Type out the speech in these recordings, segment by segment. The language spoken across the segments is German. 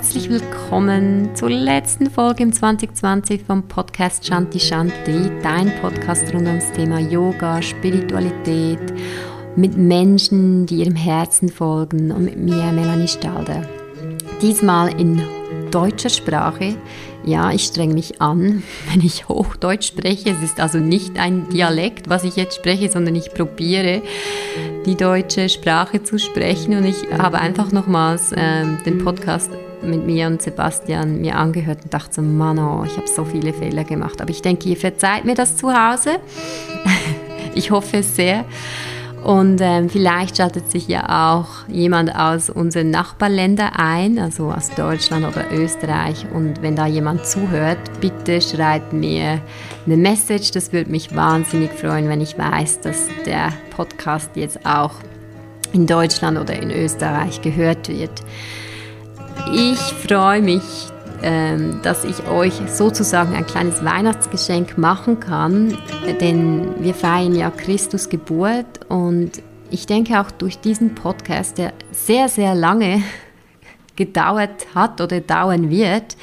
herzlich willkommen zur letzten Folge im 2020 vom Podcast Shanti Shanti, dein Podcast rund ums Thema Yoga, Spiritualität, mit Menschen, die ihrem Herzen folgen und mit mir, Melanie Stalder. Diesmal in deutscher Sprache. Ja, ich strenge mich an, wenn ich Hochdeutsch spreche. Es ist also nicht ein Dialekt, was ich jetzt spreche, sondern ich probiere die deutsche Sprache zu sprechen und ich habe einfach nochmals äh, den Podcast mit mir und Sebastian mir angehört und dachte so, Mann, oh, ich habe so viele Fehler gemacht. Aber ich denke, ihr verzeiht mir das zu Hause. ich hoffe es sehr. Und ähm, vielleicht schaltet sich ja auch jemand aus unseren Nachbarländern ein, also aus Deutschland oder Österreich. Und wenn da jemand zuhört, bitte schreibt mir eine Message. Das würde mich wahnsinnig freuen, wenn ich weiß, dass der Podcast jetzt auch in Deutschland oder in Österreich gehört wird. Ich freue mich, ähm, dass ich euch sozusagen ein kleines Weihnachtsgeschenk machen kann, denn wir feiern ja Christus Geburt und ich denke auch durch diesen Podcast, der sehr, sehr lange gedauert hat oder dauern wird,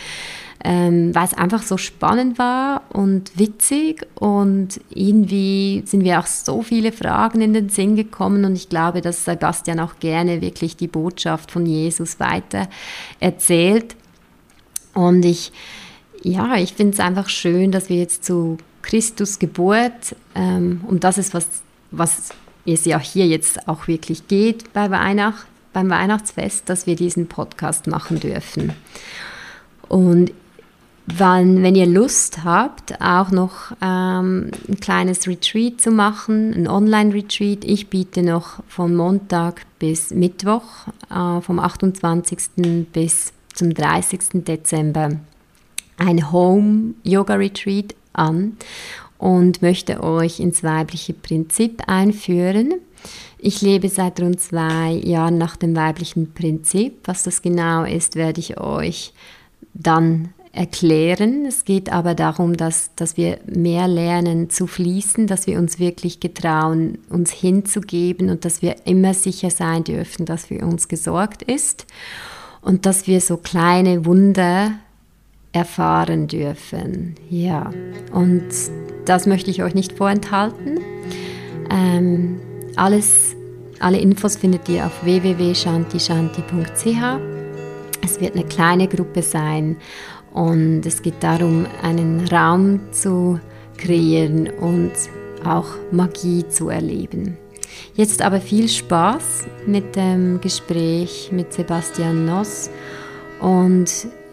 ähm, weil es einfach so spannend war und witzig und irgendwie sind wir auch so viele Fragen in den Sinn gekommen und ich glaube, dass Sebastian auch gerne wirklich die Botschaft von Jesus weiter erzählt. Und ich, ja, ich finde es einfach schön, dass wir jetzt zu Christus Geburt, ähm, und das ist was, was es ja hier jetzt auch wirklich geht bei Weihnacht, beim Weihnachtsfest, dass wir diesen Podcast machen dürfen. Und wann, wenn ihr Lust habt, auch noch ähm, ein kleines Retreat zu machen, ein Online-Retreat, ich biete noch von Montag bis Mittwoch, äh, vom 28. bis zum 30. Dezember ein Home-Yoga-Retreat an und möchte euch ins weibliche Prinzip einführen. Ich lebe seit rund zwei Jahren nach dem weiblichen Prinzip. Was das genau ist, werde ich euch dann erklären. Es geht aber darum, dass, dass wir mehr lernen zu fließen, dass wir uns wirklich getrauen, uns hinzugeben und dass wir immer sicher sein dürfen, dass für uns gesorgt ist und dass wir so kleine Wunder erfahren dürfen. Ja, und das möchte ich euch nicht vorenthalten. Ähm, alles, alle Infos findet ihr auf www.shantishanti.ch. Es wird eine kleine Gruppe sein und es geht darum, einen Raum zu kreieren und auch Magie zu erleben. Jetzt aber viel Spaß mit dem Gespräch mit Sebastian Noss und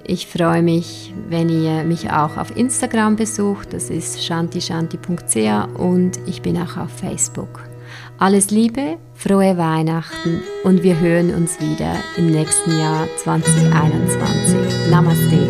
ich freue mich, wenn ihr mich auch auf Instagram besucht. Das ist shantishanti.ch und ich bin auch auf Facebook. Alles Liebe, frohe Weihnachten und wir hören uns wieder im nächsten Jahr 2021. Namaste.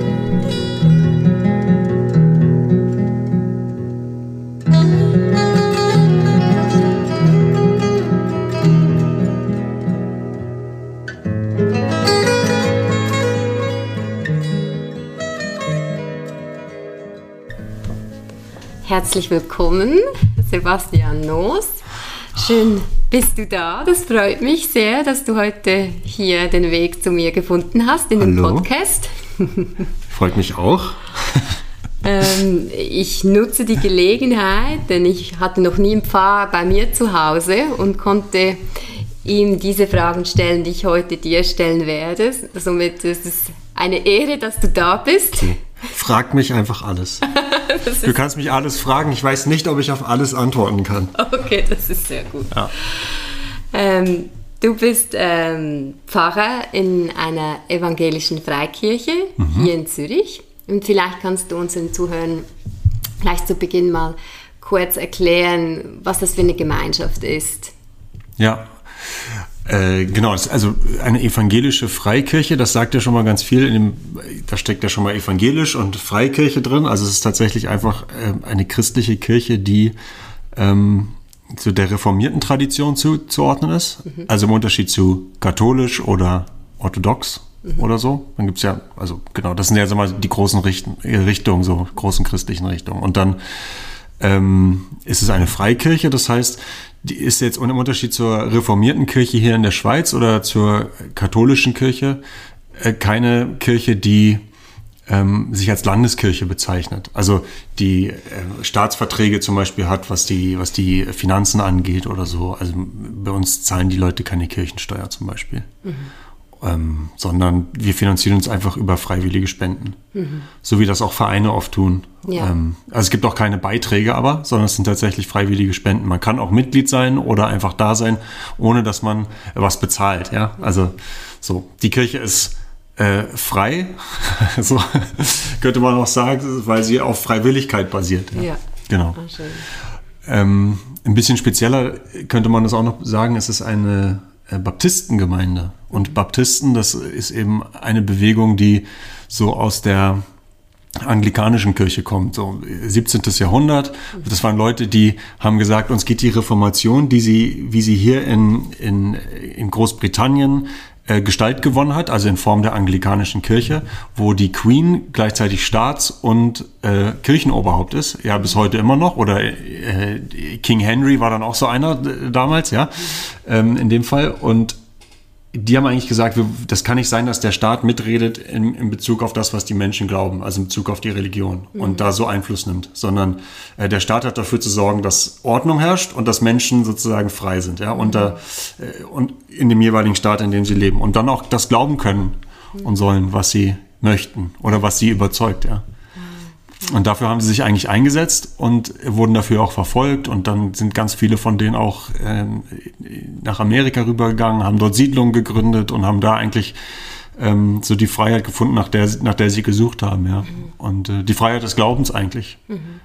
Herzlich willkommen, Sebastian Noos. Schön bist du da. Das freut mich sehr, dass du heute hier den Weg zu mir gefunden hast in Hallo. dem Podcast. Freut mich auch. ähm, ich nutze die Gelegenheit, denn ich hatte noch nie einen Pfarrer bei mir zu Hause und konnte ihm diese Fragen stellen, die ich heute dir stellen werde. Somit ist es eine Ehre, dass du da bist. Okay. Frag mich einfach alles. du kannst mich alles fragen. Ich weiß nicht, ob ich auf alles antworten kann. Okay, das ist sehr gut. Ja. Ähm, du bist ähm, Pfarrer in einer evangelischen Freikirche mhm. hier in Zürich. Und vielleicht kannst du unseren Zuhörern gleich zu Beginn mal kurz erklären, was das für eine Gemeinschaft ist. Ja, äh, genau, also eine evangelische Freikirche, das sagt ja schon mal ganz viel. Dem, da steckt ja schon mal evangelisch und Freikirche drin. Also es ist tatsächlich einfach äh, eine christliche Kirche, die ähm, zu der reformierten Tradition zuzuordnen ist. Mhm. Also im Unterschied zu katholisch oder orthodox mhm. oder so. Dann gibt es ja, also genau, das sind ja so mal die großen Richten, Richtungen, so großen christlichen Richtungen. Und dann ähm, ist es eine Freikirche, das heißt, die ist jetzt im Unterschied zur reformierten Kirche hier in der Schweiz oder zur katholischen Kirche, äh, keine Kirche, die ähm, sich als Landeskirche bezeichnet. Also die äh, Staatsverträge zum Beispiel hat, was die, was die Finanzen angeht oder so. Also bei uns zahlen die Leute keine Kirchensteuer zum Beispiel. Mhm. Ähm, sondern wir finanzieren uns einfach über freiwillige Spenden. Mhm. So wie das auch Vereine oft tun. Ja. Ähm, also es gibt auch keine Beiträge aber, sondern es sind tatsächlich freiwillige Spenden. Man kann auch Mitglied sein oder einfach da sein, ohne dass man was bezahlt. Ja, also so. Die Kirche ist äh, frei, so könnte man auch sagen, weil sie auf Freiwilligkeit basiert. Ja, ja. genau. Ah, ähm, ein bisschen spezieller könnte man das auch noch sagen, es ist eine äh, Baptistengemeinde. Und Baptisten, das ist eben eine Bewegung, die so aus der anglikanischen Kirche kommt, so 17. Jahrhundert. Das waren Leute, die haben gesagt, uns geht die Reformation, die sie, wie sie hier in, in, in Großbritannien äh, Gestalt gewonnen hat, also in Form der anglikanischen Kirche, wo die Queen gleichzeitig Staats- und äh, Kirchenoberhaupt ist, ja bis heute immer noch, oder äh, King Henry war dann auch so einer äh, damals, ja, ähm, in dem Fall. Und die haben eigentlich gesagt, das kann nicht sein, dass der Staat mitredet in, in, Bezug auf das, was die Menschen glauben, also in Bezug auf die Religion mhm. und da so Einfluss nimmt, sondern äh, der Staat hat dafür zu sorgen, dass Ordnung herrscht und dass Menschen sozusagen frei sind, ja, unter, äh, und in dem jeweiligen Staat, in dem sie leben und dann auch das glauben können mhm. und sollen, was sie möchten oder was sie überzeugt, ja. Und dafür haben sie sich eigentlich eingesetzt und wurden dafür auch verfolgt. Und dann sind ganz viele von denen auch äh, nach Amerika rübergegangen, haben dort Siedlungen gegründet und haben da eigentlich ähm, so die Freiheit gefunden, nach der, nach der sie gesucht haben. Ja. Mhm. Und äh, die Freiheit des Glaubens eigentlich. Mhm.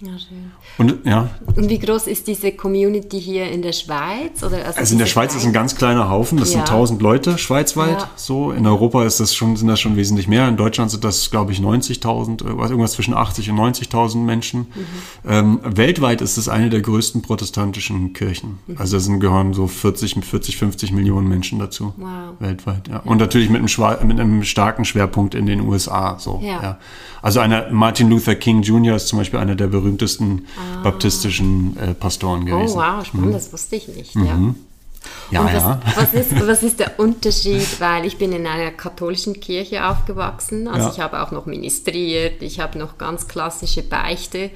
Ja, schön. Und, ja. Und wie groß ist diese Community hier in der Schweiz? Oder also, also in der Schweiz ist ein ganz kleiner Haufen, das ja. sind 1000 Leute schweizweit. Ja. So in Europa ist das schon, sind das schon wesentlich mehr. In Deutschland sind das, glaube ich, 90.000, irgendwas zwischen 80 und 90.000 Menschen. Mhm. Ähm, weltweit ist es eine der größten protestantischen Kirchen. Mhm. Also da sind, gehören so 40, 40, 50 Millionen Menschen dazu. Wow. Weltweit, ja. Und natürlich mit einem, mit einem starken Schwerpunkt in den USA. So, ja. Also einer Martin Luther King Jr. ist zum Beispiel einer der berühmtesten ah. Baptistischen äh, Pastoren gewesen. Oh wow, spannend, mhm. das wusste ich nicht. Mhm. Ja. Ja, was, ja. Was ist, was ist der Unterschied? Weil ich bin in einer katholischen Kirche aufgewachsen, also ja. ich habe auch noch ministriert, ich habe noch ganz klassische Beichte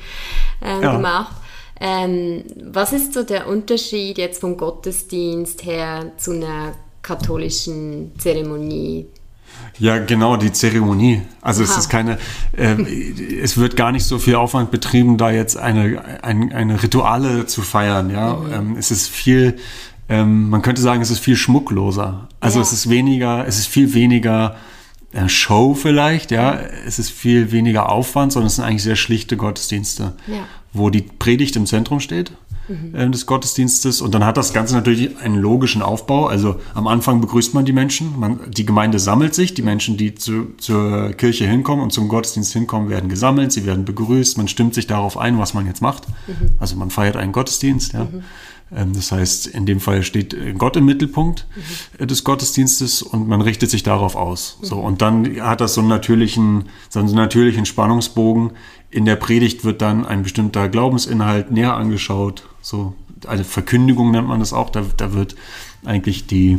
ähm, ja. gemacht. Ähm, was ist so der Unterschied jetzt vom Gottesdienst her zu einer katholischen Zeremonie? Ja, genau, die Zeremonie. Also Aha. es ist keine, äh, es wird gar nicht so viel Aufwand betrieben, da jetzt eine, ein, eine Rituale zu feiern. Ja, mhm. ähm, es ist viel, ähm, man könnte sagen, es ist viel schmuckloser. Also ja. es ist weniger, es ist viel weniger äh, Show vielleicht, ja. Es ist viel weniger Aufwand, sondern es sind eigentlich sehr schlichte Gottesdienste, ja. wo die Predigt im Zentrum steht mhm. Äh, des Gottesdienstes. Und dann hat das Ganze natürlich einen logischen Aufbau. Also am Anfang begrüßt man die Menschen, man, die Gemeinde sammelt sich, die Menschen, die zu, zur Kirche hinkommen und zum Gottesdienst hinkommen, werden gesammelt, sie werden begrüßt, man stimmt sich darauf ein, was man jetzt macht. Mhm. Also man feiert einen Gottesdienst, ja. Mhm. Ähm, das heißt, in dem Fall steht Gott im Mittelpunkt mhm. des Gottesdienstes und man richtet sich darauf aus. Mhm. So, und dann hat das so einen natürlichen, so einen natürlichen Spannungsbogen. In der Predigt wird dann ein bestimmter Glaubensinhalt näher angeschaut. So, eine Verkündigung nennt man das auch. Da, da wird eigentlich die,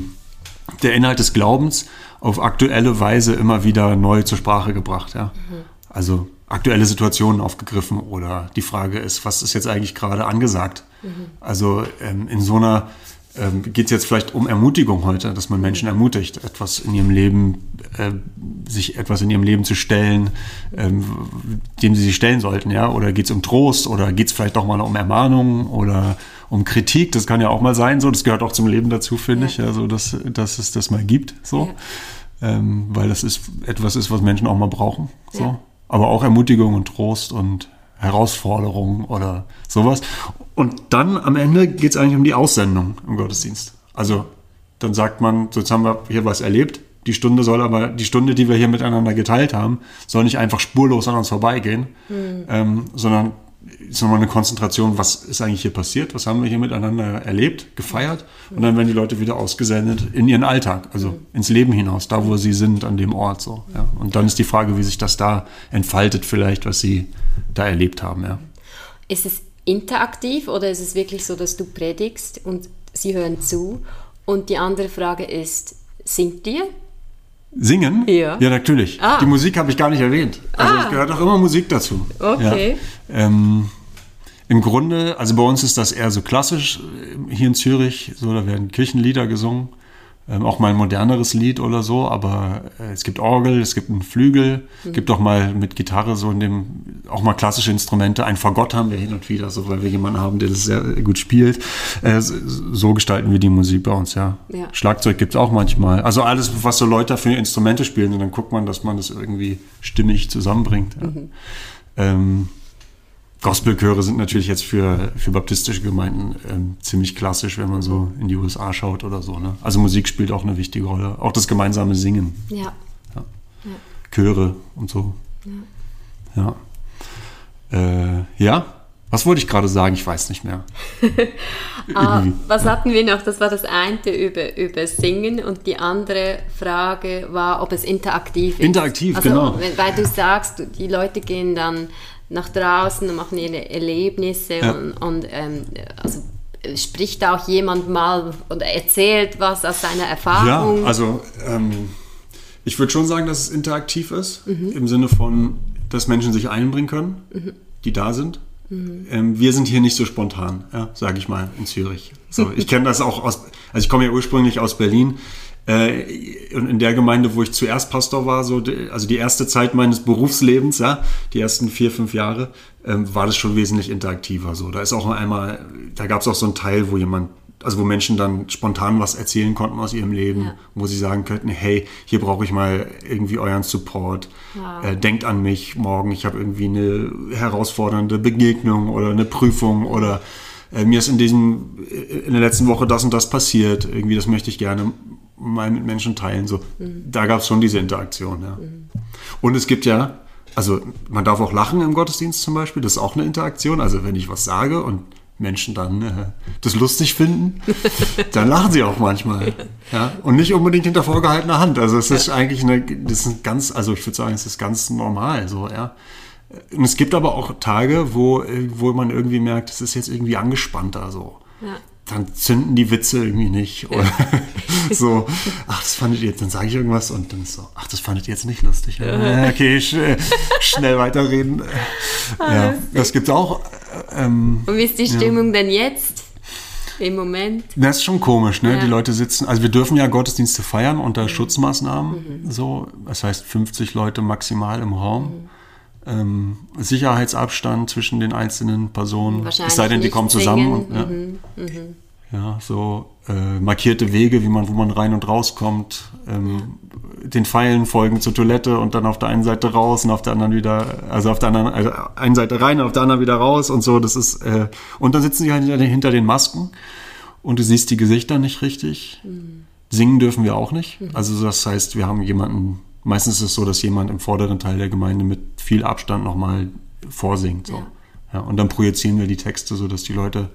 der Inhalt des Glaubens auf aktuelle Weise immer wieder neu zur Sprache gebracht. Ja? Mhm. Also aktuelle Situationen aufgegriffen oder die Frage ist, was ist jetzt eigentlich gerade angesagt? Mhm. Also ähm, in so einer ähm, geht es jetzt vielleicht um Ermutigung heute, dass man Menschen ermutigt, etwas in ihrem Leben, äh, sich etwas in ihrem Leben zu stellen, ähm, dem sie sich stellen sollten, ja? Oder geht es um Trost oder geht es vielleicht auch mal um Ermahnung oder um Kritik? Das kann ja auch mal sein, so. Das gehört auch zum Leben dazu, finde ja. ich, also dass, dass es das mal gibt, so. Ja. Ähm, weil das ist etwas ist, was Menschen auch mal brauchen, so. Ja. Aber auch Ermutigung und Trost und Herausforderungen oder sowas. Und dann am Ende geht es eigentlich um die Aussendung im Gottesdienst. Also dann sagt man, so jetzt haben wir hier was erlebt. Die Stunde soll aber, die Stunde, die wir hier miteinander geteilt haben, soll nicht einfach spurlos an uns vorbeigehen, mhm. ähm, sondern ist nochmal eine Konzentration, was ist eigentlich hier passiert, was haben wir hier miteinander erlebt, gefeiert und dann werden die Leute wieder ausgesendet in ihren Alltag, also mhm. ins Leben hinaus, da wo sie sind, an dem Ort so. Ja. Und dann ist die Frage, wie sich das da entfaltet vielleicht, was sie da erlebt haben. Ja. Ist es interaktiv oder ist es wirklich so, dass du predigst und sie hören zu? Und die andere Frage ist, singt ihr? Singen? Ja. Ja, natürlich. Ah. Die Musik habe ich gar nicht erwähnt. Also Ah. es gehört auch immer Musik dazu. Okay. Ja. Ähm, Im Grunde, also bei uns ist das eher so klassisch äh, hier in Zürich. So, da werden Kirchenlieder gesungen. Ähm, auch mal ein moderneres Lied oder so, aber äh, es gibt Orgel, es gibt einen Flügel, es gibt auch mal mit Gitarre so in dem, auch mal klassische Instrumente. Ein Fagott haben wir hin und wieder, so weil wir jemanden haben, der das sehr gut spielt. Äh, so- gestalten wir die Musik bei uns, ja. Ja. Schlagzeug gibt es auch manchmal. Also alles, was so Leute für Instrumente spielen, und dann guckt man, dass man das irgendwie stimmig zusammenbringt. Ja. Ähm, Gospelchöre sind natürlich jetzt für, für baptistische Gemeinden ähm, ziemlich klassisch, wenn man so in die USA schaut oder so. Ne? Also Musik spielt auch eine wichtige Rolle. Auch das gemeinsame Singen, Ja. Chöre und so. Ja. Äh, ja? Was wollte ich gerade sagen? Ich weiß nicht mehr. Ah, was hatten wir noch? Das war das eine über, über Singen und die andere Frage war, ob es interaktiv ist. Interaktiv, also, genau. Weil du sagst, die Leute gehen dann nach draußen und machen ihre Erlebnisse Ja. und, und ähm, also äh, spricht da auch jemand mal oder erzählt was aus seiner Ja, Erfahrung? also ähm, ich würde schon sagen, dass es interaktiv ist, im Sinne von, dass Menschen sich einbringen können, die da sind. Ähm, wir sind hier nicht so spontan, ja, sage ich mal, in Zürich. So, ich kenne das auch aus, also ich komme ja ursprünglich aus Berlin. Äh, und in der Gemeinde, wo ich zuerst Pastor war, so, also die erste Zeit meines Berufslebens, ja, die ersten vier, fünf Jahre, ähm, war das schon wesentlich interaktiver. So, da ist auch einmal, da gab es auch so einen Teil, wo jemand also wo Menschen dann spontan was erzählen konnten aus ihrem Leben, Ja. wo sie sagen könnten, hey, hier brauche ich mal irgendwie euren Support. Wow. Äh, denkt an mich morgen, ich habe irgendwie eine herausfordernde Begegnung oder eine Prüfung oder äh, mir ist in diesem äh, in der letzten Woche das und das passiert. Irgendwie, das möchte ich gerne mal mit Menschen teilen. So, da gab es schon diese Interaktion. Ja. Und es gibt ja, also man darf auch lachen im Gottesdienst zum Beispiel, das ist auch eine Interaktion. Also wenn ich was sage und Menschen dann äh, das lustig finden, dann lachen sie auch manchmal. Ja? Und nicht unbedingt hinter vorgehaltener Hand. Also es ist eigentlich eine, das ist ganz, also ich würde sagen, es ist ganz normal so, ja. Und es gibt aber auch Tage, wo, wo man irgendwie merkt, es ist jetzt irgendwie angespannter so. Ja. Dann zünden die Witze irgendwie nicht. Oder so, ach, das fandet ihr jetzt, dann sage ich irgendwas und dann so, ach, das fandet ihr jetzt nicht lustig. Ja, okay, sch schnell weiterreden. Ja, das gibt auch. äh, Ähm, und wie ist die Stimmung denn jetzt? Im Moment? das ist schon komisch, ne? Ja. Die Leute sitzen, also wir dürfen ja Gottesdienste feiern unter Schutzmaßnahmen, so, das heißt 50 Leute maximal im Raum. Ähm, Sicherheitsabstand zwischen den einzelnen Personen. Es sei denn, die kommen zusammen. singen. Und, ja. ja, so äh, markierte Wege, wie man, wo man rein und rauskommt. Ähm, Den Pfeilen folgen zur Toilette und dann auf der einen Seite raus und auf der anderen wieder, also auf der anderen, also einen Seite rein und auf der anderen wieder raus und so. Das ist, äh, und dann sitzen die halt hinter den, hinter den Masken und du siehst die Gesichter nicht richtig. Singen dürfen wir auch nicht. Also das heißt, wir haben jemanden, meistens ist es so, dass jemand im vorderen Teil der Gemeinde mit viel Abstand nochmal vorsingt. So. Ja. Ja. und dann projizieren wir die Texte, so dass die Leute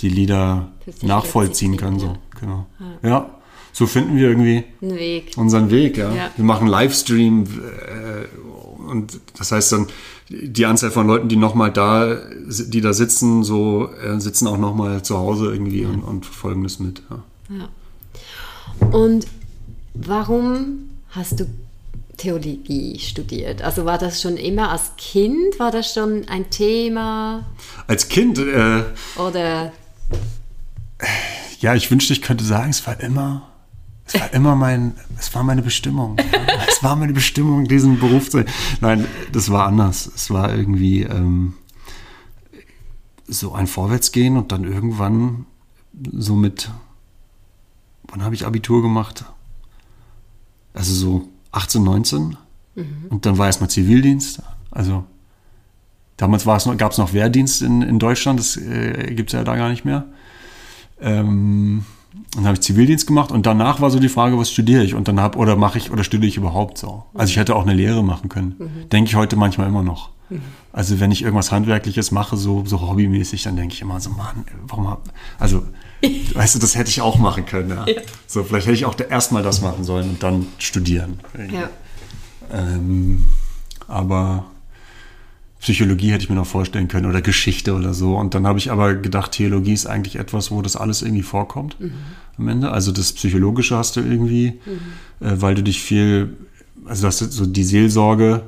die Lieder nachvollziehen können. So. Genau. Ja. so finden wir irgendwie Weg. unseren Weg. Ja. Ja. Wir machen Livestream äh, und das heißt dann, die Anzahl von Leuten, die nochmal da, die da sitzen, so äh, sitzen auch nochmal zu Hause irgendwie und, und verfolgen das mit. Ja. Ja. Und warum hast du Theologie studiert? Also war das schon immer als Kind? War das schon ein Thema? Als Kind, äh, Oder ja, ich wünschte, ich könnte sagen, es war immer, es war immer mein, es war meine Bestimmung. es war meine Bestimmung, diesen Beruf zu. Nein, das war anders. Es war irgendwie ähm, so ein Vorwärtsgehen und dann irgendwann so mit, wann habe ich Abitur gemacht? Also so 18, 19. Und dann war erstmal Zivildienst. Also damals gab es noch Wehrdienst in, in Deutschland, das äh, gibt es ja da gar nicht mehr. Ähm, dann habe ich Zivildienst gemacht und danach war so die Frage, was studiere ich? Und dann habe oder mache ich oder studiere ich überhaupt so? Also ich hätte auch eine Lehre machen können. Denke ich heute manchmal immer noch. Also wenn ich irgendwas Handwerkliches mache, so, so hobbymäßig, dann denke ich immer so, Mann, warum hab, also weißt du, das hätte ich auch machen können. Ja. So, vielleicht hätte ich auch erstmal das machen sollen und dann studieren. ja. Ähm, aber Psychologie hätte ich mir noch vorstellen können oder Geschichte oder so. Und dann habe ich aber gedacht, Theologie ist eigentlich etwas, wo das alles irgendwie vorkommt mhm. am Ende. Also das Psychologische hast du irgendwie, mhm. äh, weil du dich viel, also das so die Seelsorge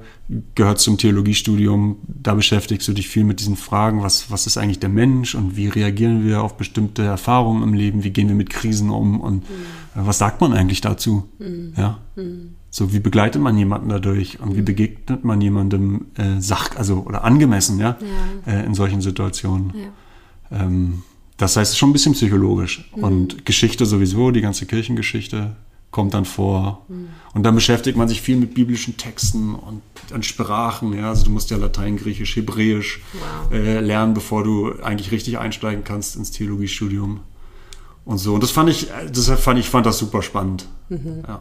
gehört zum Theologiestudium. Da beschäftigst du dich viel mit diesen Fragen, was, was ist eigentlich der Mensch und wie reagieren wir auf bestimmte Erfahrungen im Leben, wie gehen wir mit Krisen um und mhm. äh, was sagt man eigentlich dazu? Mhm. Ja. Mhm. So, wie begleitet man jemanden dadurch und wie mhm. begegnet man jemandem äh, sach, also oder angemessen, ja, ja. Äh, in solchen Situationen. Ja. Ähm, das heißt, es ist schon ein bisschen psychologisch. Mhm. Und Geschichte sowieso, die ganze Kirchengeschichte kommt dann vor. Mhm. Und dann beschäftigt man sich viel mit biblischen Texten und, und Sprachen. Ja? Also du musst ja Latein, Griechisch, Hebräisch wow. äh, lernen, bevor du eigentlich richtig einsteigen kannst ins Theologiestudium. Und so. Und das fand ich, das fand ich fand das super spannend. Mhm. Ja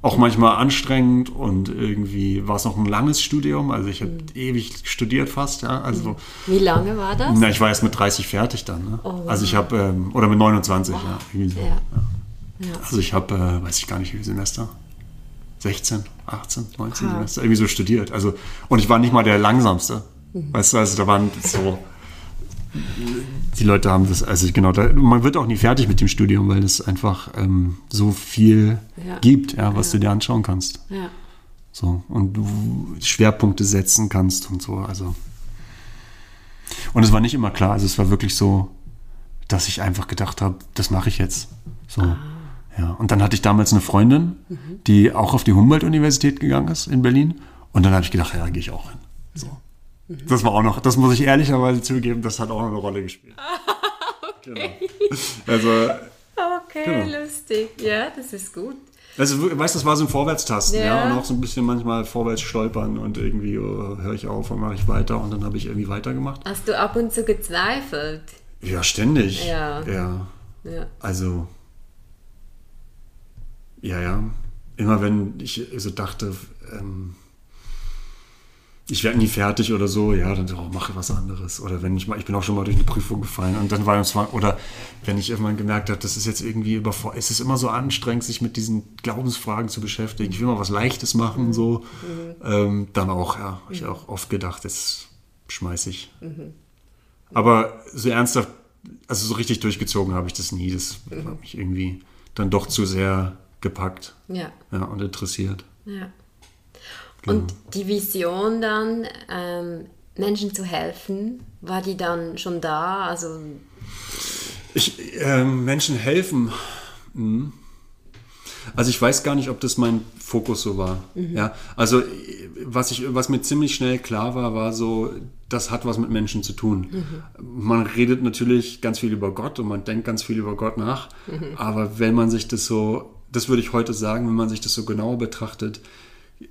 auch manchmal anstrengend und irgendwie war es noch ein langes Studium. Also ich habe mhm. ewig studiert fast. Ja. Also, Wie lange war das? Na, ich war erst mit 30 fertig dann. Ne? Oh, wow. Also ich habe, ähm, oder mit 29, oh, ja, so. ja. ja. Also ich habe, äh, weiß ich gar nicht, wie viele Semester. 16, 18, 19 Aha. Semester, irgendwie so studiert. Also, und ich war nicht mal der langsamste. Mhm. Weißt du, also da waren so die Leute haben das, also genau, da, man wird auch nie fertig mit dem Studium, weil es einfach ähm, so viel ja. gibt, ja, was ja. du dir anschauen kannst. Ja. So, und du Schwerpunkte setzen kannst und so, also. Und es war nicht immer klar, also es war wirklich so, dass ich einfach gedacht habe, das mache ich jetzt. So. Ah. Ja. Und dann hatte ich damals eine Freundin, mhm. die auch auf die Humboldt-Universität gegangen ist in Berlin. Und dann habe ich gedacht, ja, gehe ich auch hin. So. Das war auch noch, das muss ich ehrlicherweise zugeben, das hat auch noch eine Rolle gespielt. okay. Genau. Also. Okay, genau. lustig. Ja, das ist gut. Also, weißt du, das war so ein Vorwärtstasten, ja. ja. und auch so ein bisschen manchmal vorwärts stolpern und irgendwie oh, höre ich auf und mache ich weiter und dann habe ich irgendwie weitergemacht. Hast du ab und zu gezweifelt? Ja, ständig. Ja. Ja. ja. Also, ja, ja. Immer wenn ich so dachte, ähm, ich werde nie fertig oder so, ja, dann oh, mache was anderes. Oder wenn ich mal, ich bin auch schon mal durch eine Prüfung gefallen und dann war es mal, oder wenn ich irgendwann gemerkt habe, das ist jetzt irgendwie überfordert, es ist immer so anstrengend, sich mit diesen Glaubensfragen zu beschäftigen. Ich will mal was Leichtes machen, so. Mhm. Ähm, dann auch, ja, habe ich auch oft gedacht, das schmeiße ich. Mhm. Aber so ernsthaft, also so richtig durchgezogen habe ich das nie. Das mhm. hat mich irgendwie dann doch zu sehr gepackt. Ja. Ja, und interessiert. Ja. Genau. Und die Vision dann, ähm, Menschen zu helfen, war die dann schon da? Also ich, äh, Menschen helfen. Mhm. Also ich weiß gar nicht, ob das mein Fokus so war. Mhm. Ja, also was ich, was mir ziemlich schnell klar war, war so, das hat was mit Menschen zu tun. Mhm. Man redet natürlich ganz viel über Gott und man denkt ganz viel über Gott nach. Mhm. Aber wenn man sich das so, das würde ich heute sagen, wenn man sich das so genauer betrachtet,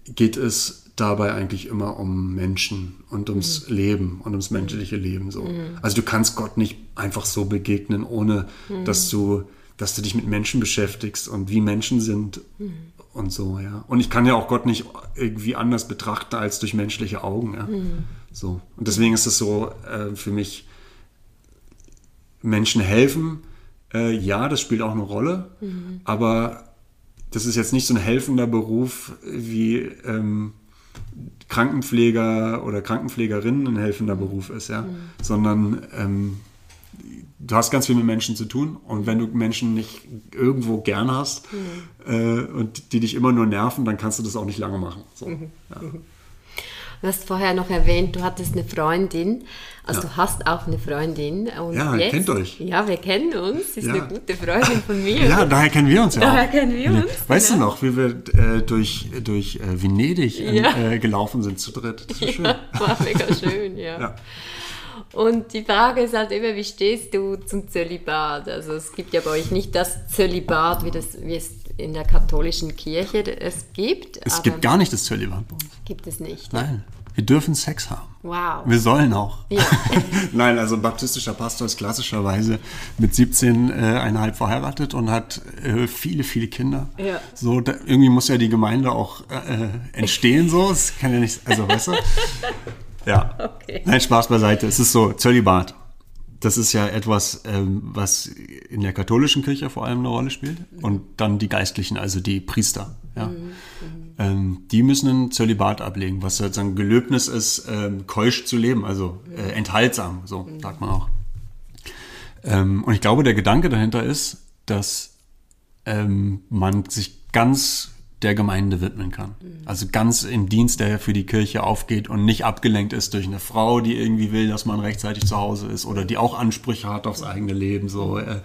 geht es dabei eigentlich immer um Menschen und ums mhm. Leben und ums menschliche Leben so. Mhm. Also du kannst Gott nicht einfach so begegnen, ohne mhm. dass du, dass du dich mit Menschen beschäftigst und wie Menschen sind mhm. und so, ja. Und ich kann ja auch Gott nicht irgendwie anders betrachten als durch menschliche Augen, ja. Mhm. So. Und deswegen ist es so äh, für mich Menschen helfen, äh, ja, das spielt auch eine Rolle, mhm. aber das ist jetzt nicht so ein helfender Beruf wie ähm, Krankenpfleger oder Krankenpflegerin ein helfender Beruf ist, ja, mhm. sondern ähm, du hast ganz viel mit Menschen zu tun und wenn du Menschen nicht irgendwo gern hast mhm. äh, und die dich immer nur nerven, dann kannst du das auch nicht lange machen. So, mhm. ja. Du hast vorher noch erwähnt, du hattest eine Freundin. Also ja. du hast auch eine Freundin. Und ja, ihr kennt euch. Ja, wir kennen uns. Sie ist ja. eine gute Freundin von mir. ja, daher kennen wir uns ja Daher auch. kennen wir uns. Weißt genau. du noch, wie wir äh, durch, durch äh, Venedig ja. äh, gelaufen sind zu dritt? Das war schön. war mega schön, ja. Und die Frage ist halt immer, wie stehst du zum Zölibat? Also es gibt ja bei euch nicht das Zölibat, wie, das, wie es in der katholischen Kirche es gibt. Es gibt gar nicht das Zölibat bei uns. Gibt es nicht. Nein. Wir dürfen Sex haben. Wow. Wir sollen auch. Ja. Nein, also ein baptistischer Pastor ist klassischerweise mit 17 äh, verheiratet und hat äh, viele, viele Kinder. Ja. So, da, irgendwie muss ja die Gemeinde auch äh, äh entstehen, so. Es kann ja nicht, also weißt du? Ja. Okay. Nein, Spaß beiseite. Es ist so, Zölibat. Das ist ja etwas, ähm, was in der katholischen Kirche vor allem eine Rolle spielt. Mhm. Und dann die Geistlichen, also die Priester. Ja. Mhm. ähm, die müssen ein Zölibat ablegen, was sozusagen Gelöbnis ist, ähm, keusch zu leben, also äh, enthaltsam, so sagt man auch. Ähm, und ich glaube, der Gedanke dahinter ist, dass ähm, man sich ganz der Gemeinde widmen kann. Also ganz im Dienst, der für die Kirche aufgeht und nicht abgelenkt ist durch eine Frau, die irgendwie will, dass man rechtzeitig zu Hause ist oder die auch Ansprüche hat aufs eigene Leben, so äh,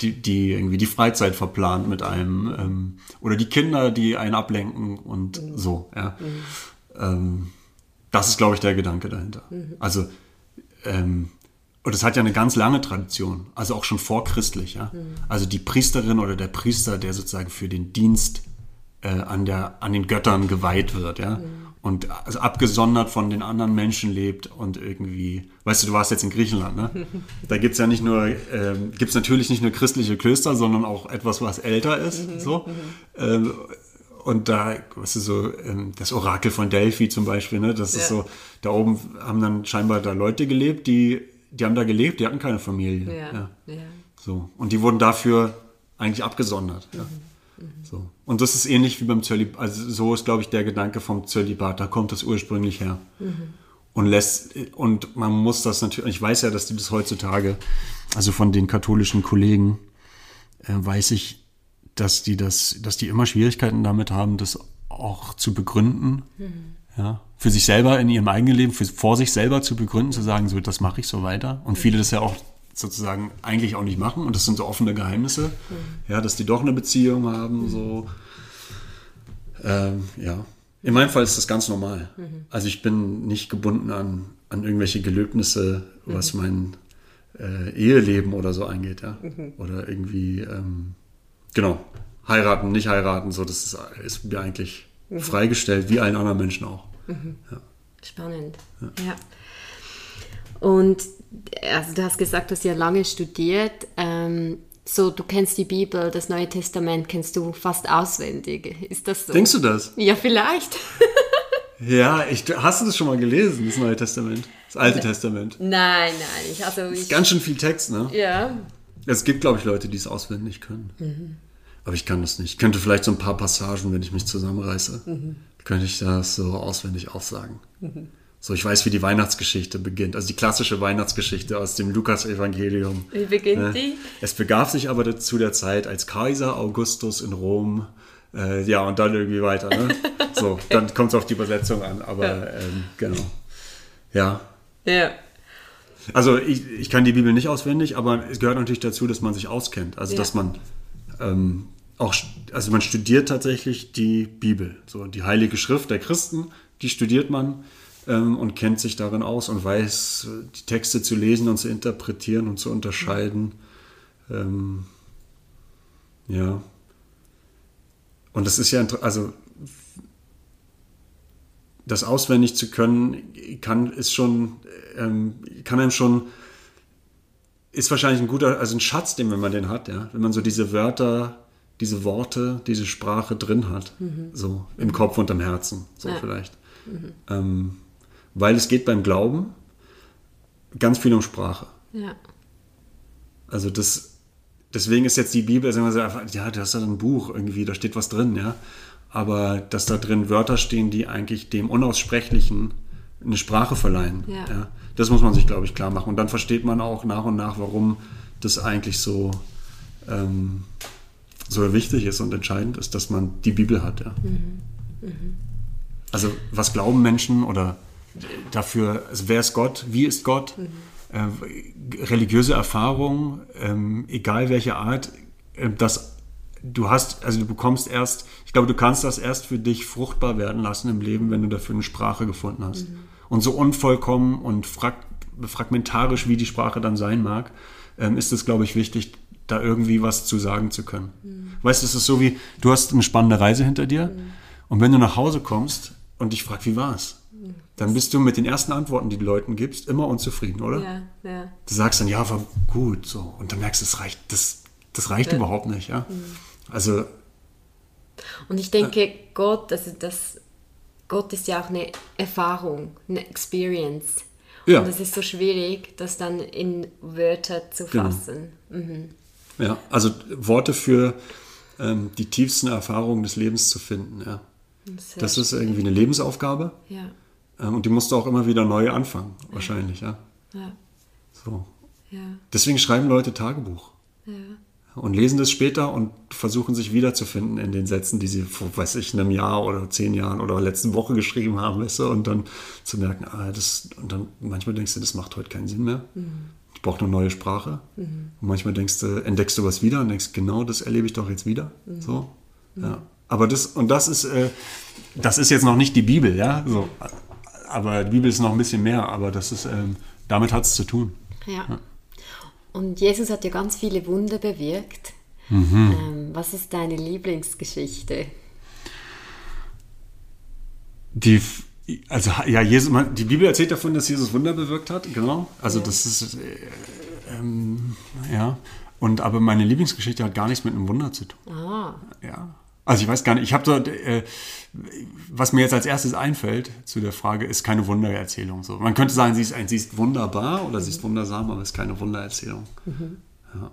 die, die irgendwie die Freizeit verplant mit einem ähm, oder die Kinder, die einen ablenken und so. Ja. Ähm, das ist, glaube ich, der Gedanke dahinter. Also ähm, und es hat ja eine ganz lange Tradition, also auch schon vorchristlich. Ja? Also die Priesterin oder der Priester, der sozusagen für den Dienst äh, an, der, an den Göttern geweiht wird, ja. Und also abgesondert von den anderen Menschen lebt und irgendwie, weißt du, du warst jetzt in Griechenland, ne? Da gibt's ja nicht nur, ähm, gibt's natürlich nicht nur christliche Klöster, sondern auch etwas, was älter ist. so. Ähm, und da, weißt du, so, ähm, das Orakel von Delphi zum Beispiel, ne? Das ist Ja. so, da oben haben dann scheinbar da Leute gelebt, die, die haben da gelebt, die hatten keine Familie. Ja. ja. So. Und die wurden dafür eigentlich abgesondert. Ja. So. Und das ist ähnlich wie beim Zölibat. Also so ist, glaube ich, der Gedanke vom Zölibat. Da kommt das ursprünglich her. Und lässt, und man muss das natürlich, ich weiß ja, dass die das heutzutage, also von den katholischen Kollegen, äh, weiß ich, dass die das, dass die immer Schwierigkeiten damit haben, das auch zu begründen. Ja, für sich selber in ihrem eigenen Leben, für, vor sich selber zu begründen, zu sagen, so, das mache ich so weiter. Und viele das ja auch sozusagen eigentlich auch nicht machen. Und das sind so offene Geheimnisse. Ja, dass die doch eine Beziehung haben, so. Ähm, ja. In meinem Fall ist das ganz normal. Also ich bin nicht gebunden an, an irgendwelche Gelöbnisse, was mein äh, Eheleben oder so angeht, ja. Oder irgendwie, ähm, genau, heiraten, nicht heiraten, so, das ist, ist mir eigentlich freigestellt, wie allen anderen Menschen auch. Spannend. Ja. Und also du hast gesagt, du hast ja lange studiert. Ähm, so, du kennst die Bibel, das Neue Testament kennst du fast auswendig. Ist das so? Denkst du das? Ja, vielleicht. Ja, ich, hast du das schon mal gelesen, das Neue Testament? Das Alte Testament? nein, nein. Ich, also ich, Ganz schön viel Text, ne? ja. Es gibt, glaube ich, Leute, die es auswendig können. Aber ich kann das nicht. Ich könnte vielleicht so ein paar Passagen, wenn ich mich zusammenreiße, könnte ich das so auswendig aufsagen. So, ich weiß, wie die Weihnachtsgeschichte beginnt. Also die klassische Weihnachtsgeschichte aus dem Lukas-Evangelium. Wie beginnt Ne? die? Es begab sich aber zu der Zeit, als Kaiser Augustus in Rom, äh, ja, und dann irgendwie weiter. Ne? So, dann kommt es auf die Übersetzung an, aber ähm, genau. Ja, Ja. also ich, ich kann die Bibel nicht auswendig, aber es gehört natürlich dazu, dass man sich auskennt. Also Ja. dass man ähm, auch, also man studiert tatsächlich die Bibel. So die Heilige Schrift der Christen, die studiert man ähm, und kennt sich darin aus und weiß, die Texte zu lesen und zu interpretieren und zu unterscheiden. Ähm, ja. Und das ist ja, also das auswendig zu können, kann ist schon, ähm, kann einem schon, ist wahrscheinlich ein guter, also ein Schatz, den wenn man den hat, ja, wenn man so diese Wörter, diese Worte, diese Sprache drin hat, so im Kopf und im Herzen, so Ja. vielleicht, ähm, weil es geht beim Glauben ganz viel um Sprache. Ja. Also das, deswegen ist jetzt die Bibel, sagen wir so ja, du hast da ein Buch irgendwie, da steht was drin, ja. Aber dass da drin Wörter stehen, die eigentlich dem Unaussprechlichen eine Sprache verleihen. Ja. Das muss man sich, glaube ich, klar machen. Und dann versteht man auch nach und nach, warum das eigentlich so, ähm, so wichtig ist und entscheidend ist, dass man die Bibel hat, ja. Also was glauben Menschen oder dafür, also wer ist Gott, wie ist Gott, äh, religiöse Erfahrung, ähm, egal welche Art, äh, das du hast, also du bekommst erst, ich glaube, du kannst das erst für dich fruchtbar werden lassen im Leben, wenn du dafür eine Sprache gefunden hast. Und so unvollkommen und frag, fragmentarisch, wie die Sprache dann sein mag, ähm, ist es, glaube ich, wichtig, da irgendwie was zu sagen zu können. Weißt du, es ist so wie, du hast eine spannende Reise hinter dir und wenn du nach Hause kommst und dich fragst, wie war's? Dann bist du mit den ersten Antworten, die du Leuten gibst, immer unzufrieden, oder? Ja, ja. Du sagst dann, ja, war gut, so. Und dann merkst du, das reicht, das, das reicht überhaupt nicht, ja. Also, Und ich denke, Gott, also das, Gott ist ja auch eine Erfahrung, eine Experience. Ja. Und es ist so schwierig, das dann in Wörter zu Genau. fassen. ja, also Worte für ähm, die tiefsten Erfahrungen des Lebens zu finden, ja. Sehr Das ist irgendwie eine Lebensaufgabe Ja, und die musst du auch immer wieder neu anfangen, wahrscheinlich, ja. ja, So. ja, Deswegen schreiben Leute Tagebuch ja. und lesen das später und versuchen sich wiederzufinden in den Sätzen, die sie vor, weiß ich, einem Jahr oder zehn Jahren oder letzten Woche geschrieben haben, weißt du, und dann zu merken, ah, das, und dann manchmal denkst du, das macht heute keinen Sinn mehr. Ich brauche eine neue Sprache. Und manchmal denkst du, entdeckst du was wieder und denkst, genau das erlebe ich doch jetzt wieder. So. Ja. Aber das, und das ist, äh, das ist jetzt noch nicht die Bibel, ja. So. Aber die Bibel ist noch ein bisschen mehr, aber das ist, ähm, damit hat es zu tun. Ja. Und Jesus hat ja ganz viele Wunder bewirkt. Mhm. Ähm, was ist deine Lieblingsgeschichte? Die, also ja, Jesus, man, die Bibel erzählt davon, dass Jesus Wunder bewirkt hat, genau. Also Ja. das ist, äh, ähm, ja. Und aber meine Lieblingsgeschichte hat gar nichts mit einem Wunder zu tun. Ah, Ja. Also ich weiß gar nicht, ich habe dort, äh, was mir jetzt als erstes einfällt zu der Frage, ist keine Wundererzählung. So. Man könnte sagen, sie ist, sie ist wunderbar oder sie ist wundersam, aber es ist keine Wundererzählung. Ja.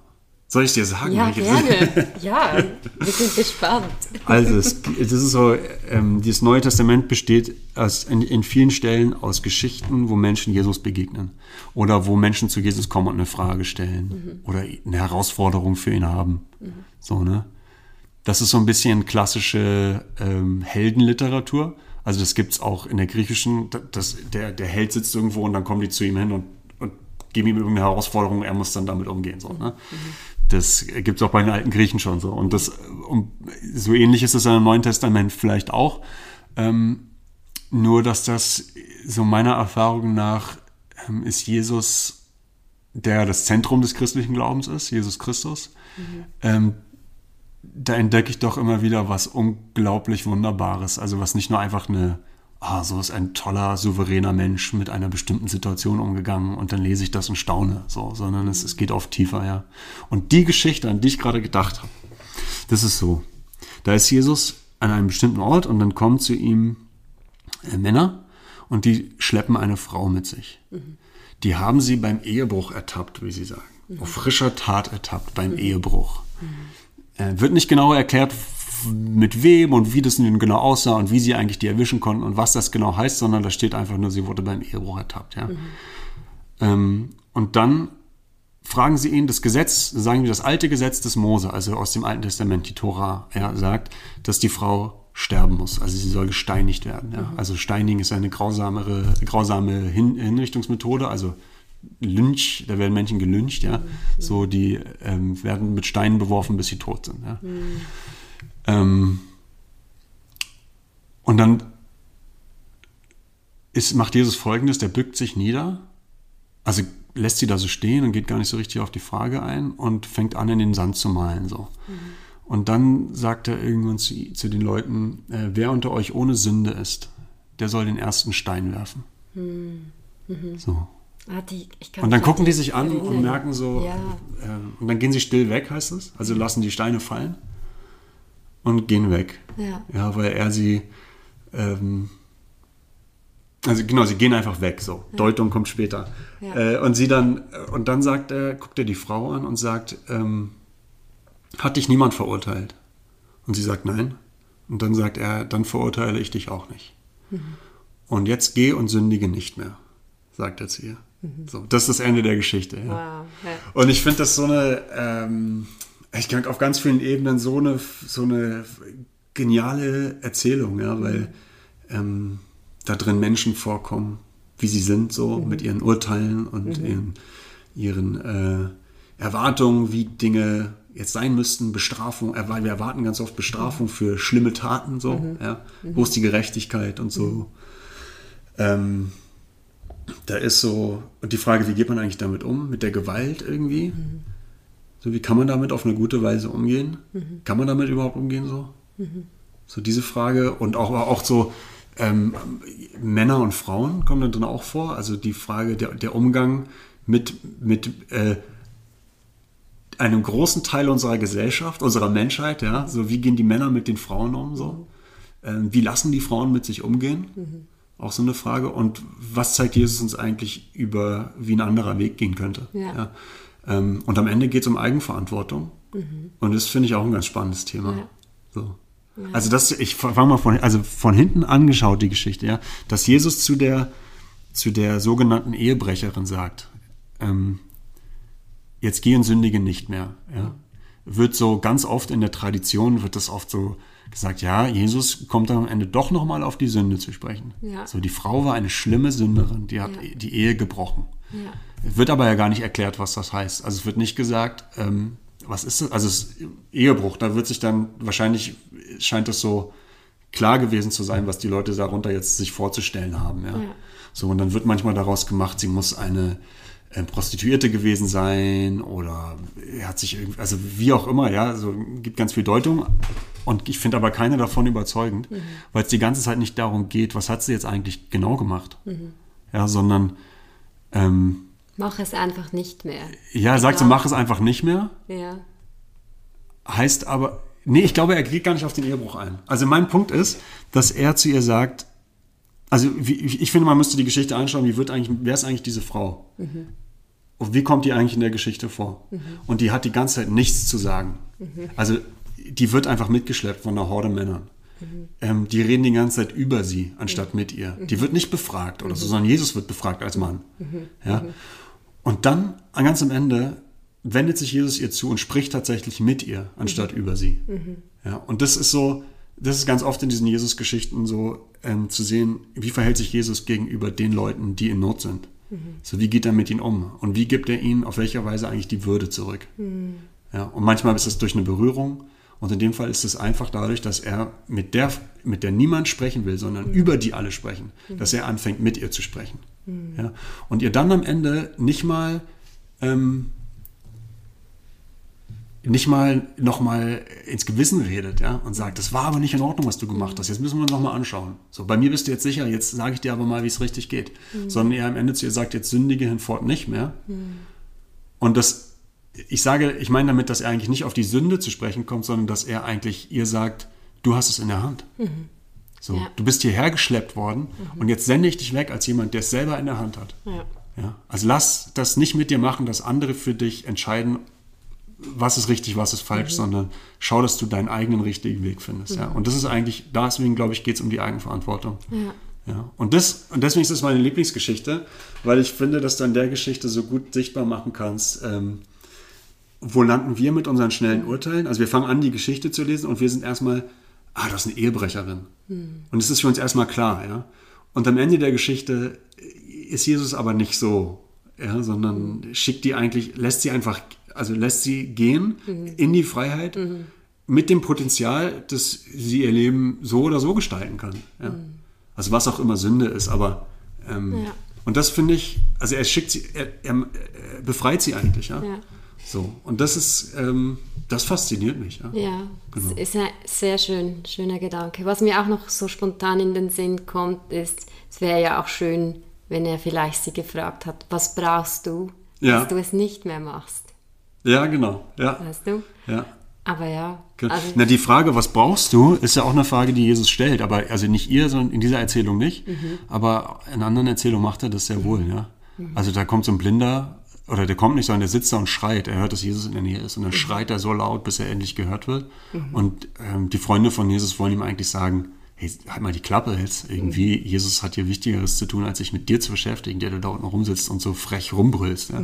Soll ich dir sagen? ja, gerne. Ja, wir sind gespannt. Also, es, das ist so, ähm, das Neue Testament besteht aus, in, in vielen Stellen aus Geschichten, wo Menschen Jesus begegnen. Oder wo Menschen zu Jesus kommen und eine Frage stellen. Oder eine Herausforderung für ihn haben. So, ne? Das ist so ein bisschen klassische ähm, Heldenliteratur. Also das gibt's auch in der griechischen, das, der, der Held sitzt irgendwo und dann kommen die zu ihm hin und, und geben ihm irgendeine Herausforderung, er muss dann damit umgehen. So, ne? Das gibt's auch bei den alten Griechen schon so. Und das, um, so ähnlich ist es im Neuen Testament vielleicht auch. Ähm, nur, dass das so meiner Erfahrung nach ähm, ist Jesus, der das Zentrum des christlichen Glaubens ist, Jesus Christus. Ähm, da entdecke ich doch immer wieder was unglaublich Wunderbares. Also was nicht nur einfach eine, ah, so ist ein toller, souveräner Mensch mit einer bestimmten Situation umgegangen und dann lese ich das und staune, so, sondern es, es geht oft tiefer, ja. Und die Geschichte, an die ich gerade gedacht habe, das ist so. Da ist Jesus an einem bestimmten Ort und dann kommen zu ihm äh, Männer und die schleppen eine Frau mit sich. Die haben sie beim Ehebruch ertappt, wie sie sagen. Auf frischer Tat ertappt beim Ehebruch. Äh, wird nicht genau erklärt, mit wem und wie das nun genau aussah und wie sie eigentlich die erwischen konnten und was das genau heißt, sondern da steht einfach nur, sie wurde beim Ehebruch ertappt. Ja? Ähm, und dann fragen sie ihn, das Gesetz, sagen wir das alte Gesetz des Mose, also aus dem Alten Testament, die Tora, ja, sagt, dass die Frau sterben muss, also sie soll gesteinigt werden. Ja. Also Steinigen ist eine grausamere, grausame Hin Hinrichtungsmethode, also Lynch, da werden Menschen gelyncht, ja. So, die ähm, werden mit Steinen beworfen, bis sie tot sind. Ja. Ähm, und dann ist, macht Jesus folgendes, der bückt sich nieder, also lässt sie da so stehen und geht gar nicht so richtig auf die Frage ein und fängt an, in den Sand zu malen. So. Und dann sagt er irgendwann zu, zu den Leuten, äh, wer unter euch ohne Sünde ist, der soll den ersten Stein werfen. So. Ah, die, Und dann gucken die sich an erinnern. und merken so, Ja. ähm, und dann gehen sie still weg, heißt es. Also lassen die Steine fallen und gehen weg. Ja. Ja, weil er sie, ähm, also genau, sie gehen einfach weg, so. Deutung kommt später. Ja. Äh, und sie dann, und dann sagt er, guckt er die Frau an und sagt, ähm, hat dich niemand verurteilt? Und sie sagt nein. Und dann sagt er, dann verurteile ich dich auch nicht. Und jetzt geh und sündige nicht mehr, sagt er zu ihr. So, das ist das Ende der Geschichte. Ja. Wow. Ja. Und ich finde das so eine, ähm, ich denke auf ganz vielen Ebenen so eine, so eine geniale Erzählung, ja, weil ähm, da drin Menschen vorkommen, wie sie sind, so mit ihren Urteilen und ihren, ihren äh, Erwartungen, wie Dinge jetzt sein müssten, Bestrafung, weil wir erwarten ganz oft Bestrafung für schlimme Taten, so, ja, wo ist die Gerechtigkeit und so. Ähm, da ist so, und die Frage, wie geht man eigentlich damit um? Mit der Gewalt irgendwie? So, wie kann man damit auf eine gute Weise umgehen? Kann man damit überhaupt umgehen so? So diese Frage und auch, auch so ähm, Männer und Frauen kommen da drin auch vor. Also die Frage, der, der Umgang mit, mit äh, einem großen Teil unserer Gesellschaft, unserer Menschheit, ja. So wie gehen die Männer mit den Frauen um so? Ähm, wie lassen die Frauen mit sich umgehen? Auch so eine Frage. Und was zeigt Jesus uns eigentlich über, wie ein anderer Weg gehen könnte? Ja. Ähm, und am Ende geht es um Eigenverantwortung. Und das finde ich auch ein ganz spannendes Thema. Ja. So. Also das, ich fange mal von, also von hinten angeschaut, die Geschichte, ja, dass Jesus zu der, zu der sogenannten Ehebrecherin sagt, ähm, jetzt geh und sündige nicht mehr, ja. Wird so ganz oft in der Tradition, wird das oft so gesagt, ja, Jesus kommt dann am Ende doch nochmal auf die Sünde zu sprechen. Ja. So, die Frau war eine schlimme Sünderin, die hat Ja. die Ehe gebrochen. Ja. Wird aber ja gar nicht erklärt, was das heißt. Also es wird nicht gesagt, ähm, was ist das? Also es ist Ehebruch, da wird sich dann wahrscheinlich scheint es so klar gewesen zu sein, was die Leute darunter jetzt sich vorzustellen haben. Ja? Ja. So, und dann wird manchmal daraus gemacht, sie muss eine Prostituierte gewesen sein oder er hat sich irgendwie, also wie auch immer, ja, so gibt ganz viel Deutung. Und ich finde aber keine davon überzeugend, weil es die ganze Zeit nicht darum geht, was hat sie jetzt eigentlich genau gemacht, ja, sondern ähm, Mach es einfach nicht mehr. ja, sagt sie, mach es einfach nicht mehr. Ja. Heißt aber, nee, ich glaube, er geht gar nicht auf den Ehebruch ein. Also mein Punkt ist, dass er zu ihr sagt, also wie, ich finde, man müsste die Geschichte anschauen, wie wird eigentlich, wer ist eigentlich diese Frau? Und wie kommt die eigentlich in der Geschichte vor? Und die hat die ganze Zeit nichts zu sagen. Also die wird einfach mitgeschleppt von einer Horde Männern. Ähm, die reden die ganze Zeit über sie, anstatt mit ihr. Die wird nicht befragt oder so, sondern Jesus wird befragt als Mann. Ja? Und dann, ganz am Ende, wendet sich Jesus ihr zu und spricht tatsächlich mit ihr, anstatt über sie. Ja, und das ist so, das ist ganz oft in diesen Jesus-Geschichten so ähm, zu sehen, wie verhält sich Jesus gegenüber den Leuten, die in Not sind. So, wie geht er mit ihnen um? Und wie gibt er ihnen auf welcher Weise eigentlich die Würde zurück? Ja, und manchmal ist es durch eine Berührung. Und in dem Fall ist es einfach dadurch, dass er mit der, mit der niemand sprechen will, sondern über die alle sprechen, dass er anfängt, mit ihr zu sprechen. Ja? Und ihr dann am Ende nicht mal, ähm, nicht mal nochmal ins Gewissen redet, ja, und sagt, das war aber nicht in Ordnung, was du gemacht hast. Jetzt müssen wir uns nochmal anschauen. So, bei mir bist du jetzt sicher, jetzt sage ich dir aber mal, wie es richtig geht. Sondern er am Ende zu ihr sagt, jetzt sündige hinfort nicht mehr. Und das, ich sage, ich meine damit, dass er eigentlich nicht auf die Sünde zu sprechen kommt, sondern dass er eigentlich ihr sagt, du hast es in der Hand. So, Ja. du bist hierher geschleppt worden und jetzt sende ich dich weg als jemand, der es selber in der Hand hat. Ja. Ja? Also lass das nicht mit dir machen, dass andere für dich entscheiden, was ist richtig, was ist falsch, sondern schau, dass du deinen eigenen richtigen Weg findest. Ja? Und das ist eigentlich, deswegen glaube ich, geht es um die Eigenverantwortung. Ja. Ja, und, das, und deswegen ist das meine Lieblingsgeschichte, weil ich finde, dass du an der Geschichte so gut sichtbar machen kannst, ähm, wo landen wir mit unseren schnellen Urteilen? Also wir fangen an, die Geschichte zu lesen und wir sind erstmal, ah, das ist eine Ehebrecherin. Und es ist für uns erstmal klar, ja. Und am Ende der Geschichte ist Jesus aber nicht so, ja, sondern schickt die eigentlich, lässt sie einfach, also lässt sie gehen in die Freiheit mit dem Potenzial, dass sie ihr Leben so oder so gestalten kann. Ja. Also was auch immer Sünde ist, aber ähm, Ja. und das finde ich, also er schickt sie, er, er, er befreit sie eigentlich, ja. Ja. So und das ist, ähm, das fasziniert mich, ja. Ja, Genau. ist ein sehr schön, schöner Gedanke. Was mir auch noch so spontan in den Sinn kommt, ist, es wäre ja auch schön, wenn er vielleicht sie gefragt hat, was brauchst du, Ja. dass du es nicht mehr machst. Ja, genau, ja, Weißt du? ja. Aber ja, also, Na, die Frage, was brauchst du, ist ja auch eine Frage, die Jesus stellt. Aber also nicht ihr, sondern in dieser Erzählung nicht. Mhm. Aber in anderen Erzählungen macht er das sehr wohl, ja. Also da kommt so ein Blinder, oder der kommt nicht, sondern der sitzt da und schreit. Er hört, dass Jesus in der Nähe ist. Und dann Mhm. schreit er so laut, bis er endlich gehört wird. Und ähm, die Freunde von Jesus wollen ihm eigentlich sagen, hey, halt mal die Klappe jetzt. Irgendwie, Jesus hat hier Wichtigeres zu tun, als sich mit dir zu beschäftigen, der du da unten rumsitzt und so frech rumbrüllst. Ja?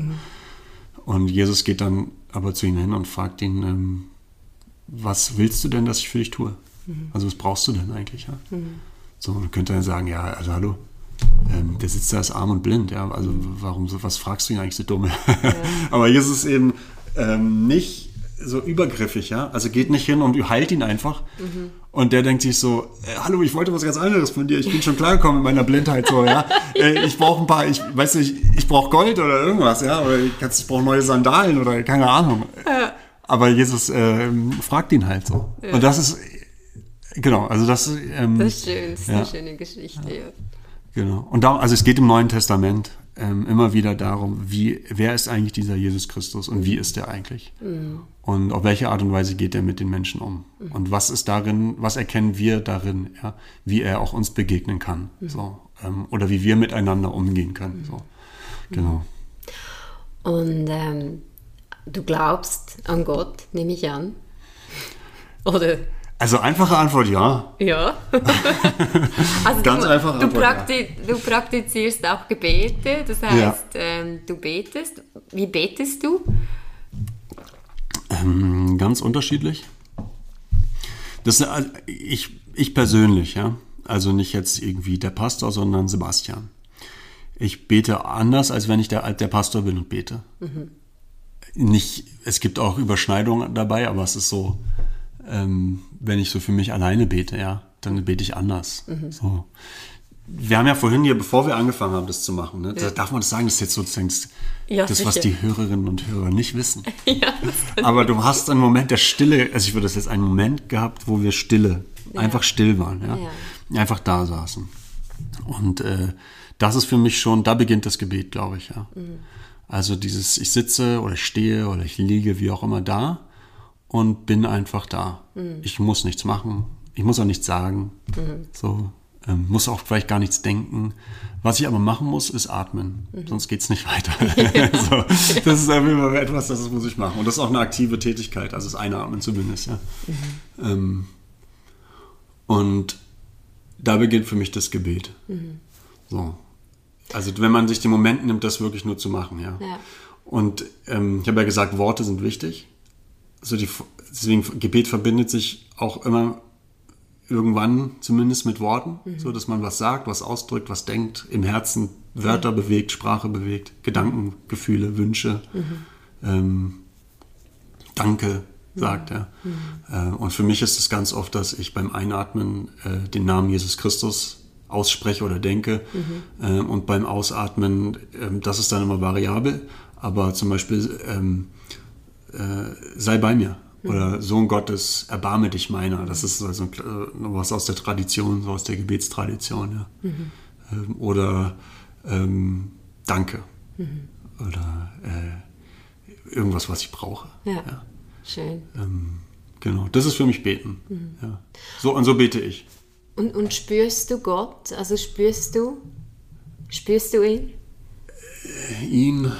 Und Jesus geht dann aber zu ihm hin und fragt ihn, ähm, was willst du denn, dass ich für dich tue? Also was brauchst du denn eigentlich? Ja? So, dann könnte er sagen, ja, also hallo, ähm, der sitzt da ist arm und blind, ja, also warum so, was fragst du ihn eigentlich so dumm? Aber Jesus ist eben ähm, nicht so übergriffig, ja, also geht nicht hin und heilt ihn einfach. Und der denkt sich so, äh, hallo, ich wollte was ganz anderes von dir, ich bin schon klargekommen mit meiner Blindheit so, ja. Äh, ich brauche ein paar, ich weiß nicht, ich brauche Gold oder irgendwas, ja, oder ich, ich brauche neue Sandalen oder keine Ahnung. Aber Jesus ähm, fragt ihn halt so. Und das ist, genau, also das, ähm, das ist schön, das ist ja. eine schöne Geschichte. Ja. Genau. Und da, also es geht im Neuen Testament ähm, immer wieder darum, wie, wer ist eigentlich dieser Jesus Christus und wie ist er eigentlich? Und auf welche Art und Weise geht er mit den Menschen um? Und was ist darin, was erkennen wir darin, ja, wie er auch uns begegnen kann, so, ähm, oder wie wir miteinander umgehen können, so. Genau. Und ähm, du glaubst an Gott, nehme ich an. Oder? Also einfache Antwort ja. Ja. also Ganz du, einfache du, Antwort, ja. prakti du praktizierst auch Gebete, das heißt, ähm, du betest. Wie betest du? Ähm, ganz unterschiedlich. Das, äh, ich, ich persönlich, ja. Also nicht jetzt irgendwie der Pastor, sondern Sebastian. Ich bete anders, als wenn ich der, der Pastor bin und bete. Nicht, es gibt auch Überschneidungen dabei, aber es ist so, ähm, wenn ich so für mich alleine bete, ja, dann bete ich anders. So. Wir haben ja vorhin hier, bevor wir angefangen haben, das zu machen, ne, da darf man das sagen, das ist jetzt sozusagen das, Ja, das was die Hörerinnen und Hörer nicht wissen. ja, Aber du hast einen Moment der Stille, also ich würde das jetzt einen Moment gehabt, wo wir stille, einfach still waren, ja? einfach da saßen. Und äh, das ist für mich schon, da beginnt das Gebet, glaube ich, ja. Also dieses, ich sitze oder ich stehe oder ich liege, wie auch immer da und bin einfach da. Ich muss nichts machen, ich muss auch nichts sagen, so. Ähm, muss auch vielleicht gar nichts denken. Was ich aber machen muss, ist atmen. Sonst geht's nicht weiter. so, das ist Fall etwas, das muss ich machen. Und das ist auch eine aktive Tätigkeit, also das Einatmen zumindest. Ja. Ähm, und da beginnt für mich das Gebet. So. Also wenn man sich den Moment nimmt, das wirklich nur zu machen. Ja. Ja. Und ähm, ich habe ja gesagt, Worte sind wichtig. Also die, deswegen Gebet verbindet sich auch immer irgendwann zumindest mit Worten, so dass man was sagt, was ausdrückt, was denkt, im Herzen Wörter bewegt, Sprache bewegt, Gedanken, Gefühle, Wünsche, ähm, Danke sagt er. Äh, und für mich ist es ganz oft, dass ich beim Einatmen äh, den Namen Jesus Christus ausspreche oder denke äh, und beim Ausatmen, ähm, das ist dann immer variabel, aber zum Beispiel ähm, äh, sei bei mir. Oder Sohn Gottes, erbarme dich meiner. Das ist so so ein, äh, was aus der Tradition, so aus der Gebetstradition. Ja. Ähm, oder ähm, Danke. Oder äh, irgendwas, was ich brauche. Ja. Schön. Ähm, genau, das ist für mich Beten. Ja. So und so bete ich. Und, und spürst du Gott? Also spürst du? Spürst du ihn? Ihn,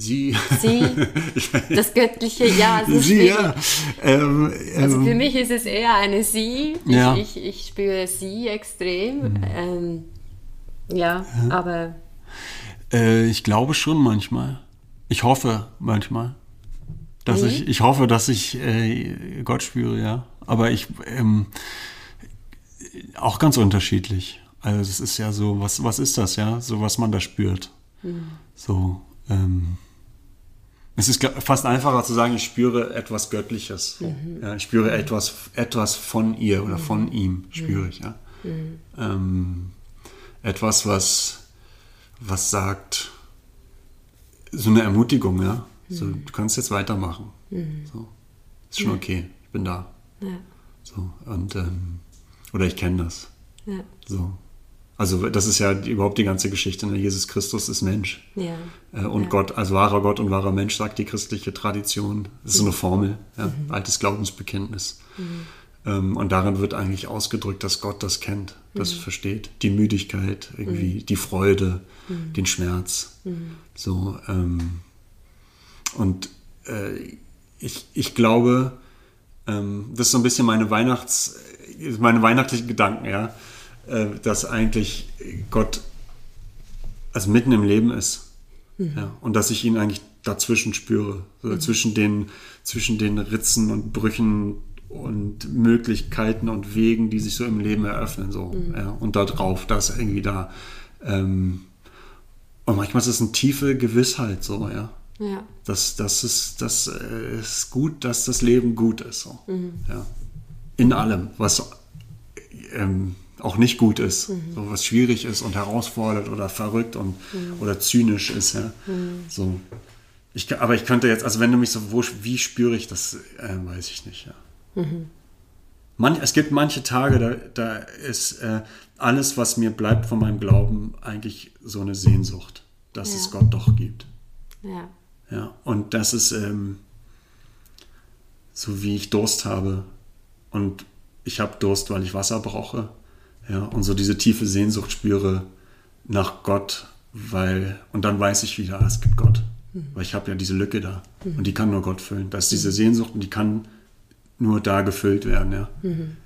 sie, Sie? Das Göttliche, ja. Es ist sie, schwierig. ja. Ähm, Also ähm, für mich ist es eher eine Sie. Ich, Ja. ich, ich spüre Sie extrem. Ähm, ja, aber Äh, ich glaube schon manchmal. Ich hoffe manchmal. Dass Mhm. ich, ich hoffe, dass ich äh, Gott spüre, ja. Aber ich ähm, auch ganz unterschiedlich. Also es ist ja so, was, was ist das, ja? So was man da spürt. Mhm. So, ähm, es ist fast einfacher zu sagen, ich spüre etwas Göttliches. Mhm. Ja, ich spüre etwas, etwas von ihr oder von ihm, spüre ich, ja. Mhm. Ähm, etwas, was, was sagt, so eine Ermutigung, ja. So, Mhm. du kannst jetzt weitermachen. So. Ist schon okay, ich bin da. ja, So, und, ähm, oder ich kenne das. ja, So. Also das ist ja überhaupt die ganze Geschichte. Ne? Jesus Christus ist Mensch. ja. Äh, und Gott, als wahrer Gott und wahrer Mensch, sagt die christliche Tradition. Das ist so eine Formel, ja? altes Glaubensbekenntnis. Ähm, und darin wird eigentlich ausgedrückt, dass Gott das kennt, das versteht. Die Müdigkeit, irgendwie, die Freude, den Schmerz. So, ähm, und äh, ich, ich glaube, ähm, das ist so ein bisschen meine Weihnachts, meine weihnachtlichen Gedanken, ja, dass eigentlich Gott also mitten im Leben ist. Ja, und dass ich ihn eigentlich dazwischen spüre. So zwischen, den, zwischen den Ritzen und Brüchen und Möglichkeiten und Wegen, die sich so im Leben eröffnen. So, ja, und da drauf, da ist irgendwie da. Ähm, und manchmal ist es eine tiefe Gewissheit, so, ja. ja. Das, das, ist, das äh, ist gut, dass das Leben gut ist. So. Ja. In allem, was ähm, auch nicht gut ist, so was schwierig ist und herausfordert oder verrückt und oder zynisch ist. Ja. So. Ich, aber ich könnte jetzt, also wenn du mich so, wo, wie spüre ich das, äh, weiß ich nicht. Ja. Manch, es gibt manche Tage, da, da ist äh, alles, was mir bleibt von meinem Glauben, eigentlich so eine Sehnsucht, dass es Ja. Gott doch gibt. ja. Ja, und das ist ähm, so wie ich Durst habe und ich habe Durst, weil ich Wasser brauche. Ja, und so diese tiefe Sehnsucht spüre nach Gott, weil, und dann weiß ich wieder, ah, es gibt Gott. Weil ich habe ja diese Lücke da und die kann nur Gott füllen. Da ist diese Sehnsucht und die kann nur da gefüllt werden, ja.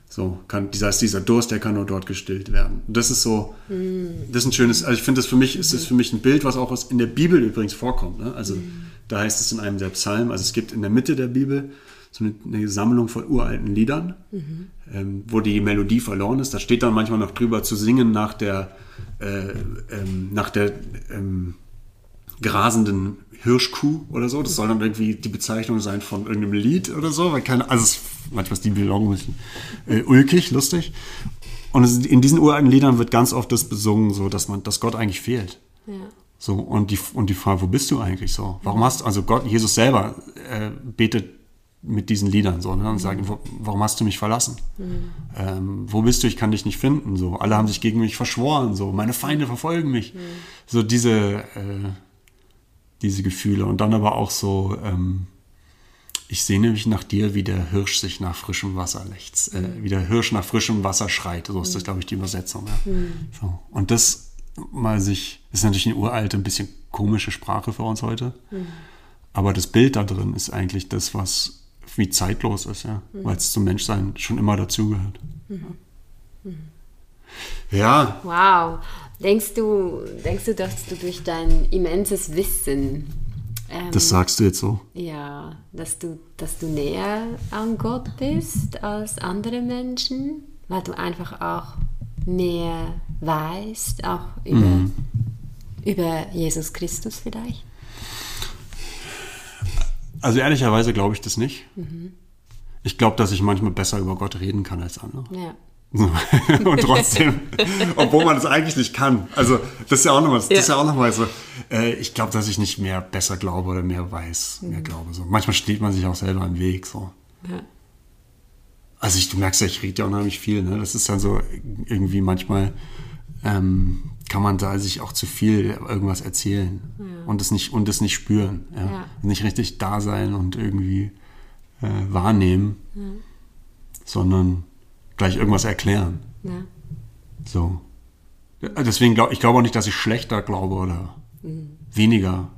So kann dieser dieser Durst, der kann nur dort gestillt werden. Und das ist so, das ist ein schönes. Also ich finde das für mich ist das für mich ein Bild, was auch aus- in der Bibel übrigens vorkommt. Ne? Also da heißt es in einem der Psalmen. Also es gibt in der Mitte der Bibel so eine, eine Sammlung von uralten Liedern, ähm, wo die Melodie verloren ist. Da steht dann manchmal noch drüber zu singen nach der äh, ähm, nach der ähm, grasenden Hirschkuh oder so. Das soll dann irgendwie die Bezeichnung sein von irgendeinem Lied oder so, weil keine, also es, manchmal ist die Bildung ein bisschen äh, ulkig, lustig. Und in diesen uralten Liedern wird ganz oft das besungen, so dass man, dass Gott eigentlich fehlt. Ja. So, und die, und die Frage, wo bist du eigentlich so? Warum hast also Gott, Jesus selber äh, betet mit diesen Liedern so, ne, und sagt, wo, warum hast du mich verlassen? Ähm, wo bist du? Ich kann dich nicht finden. So, alle haben sich gegen mich verschworen. So, meine Feinde verfolgen mich. So diese, äh, diese Gefühle. Und dann aber auch so, ähm, ich sehne mich nach dir, wie der Hirsch sich nach frischem Wasser lechzt, äh, wie der Hirsch nach frischem Wasser schreit. So ist das, glaube ich, die Übersetzung. Ja. So. Und das mal sich, das ist natürlich eine uralte, ein bisschen komische Sprache für uns heute. Aber das Bild da drin ist eigentlich das, was wie zeitlos ist, ja, weil es zum Menschsein schon immer dazugehört. Ja, Wow. Denkst du, denkst du, dass du durch dein immenses Wissen, ähm, das sagst du jetzt so. ja, dass du, dass du näher an Gott bist als andere Menschen, weil du einfach auch mehr weißt, auch über, Mhm. über Jesus Christus vielleicht? Also ehrlicherweise glaube ich das nicht. Ich glaube, dass ich manchmal besser über Gott reden kann als andere. Ja. Und trotzdem, obwohl man das eigentlich nicht kann. Also das ist ja auch nochmal, das ist ja auch so. Äh, ich glaube, dass ich nicht mehr besser glaube oder mehr weiß, mehr glaube. So. Manchmal steht man sich auch selber im Weg. So. ja. Also ich, du merkst ja, ich rede ja unheimlich viel. Ne? Das ist dann so irgendwie manchmal ähm, kann man da sich auch zu viel irgendwas erzählen und es nicht und es nicht spüren, ja? Ja. nicht richtig da sein und irgendwie äh, wahrnehmen, sondern gleich irgendwas erklären. ja. So. Deswegen glaube ich glaube auch nicht, dass ich schlechter glaube oder weniger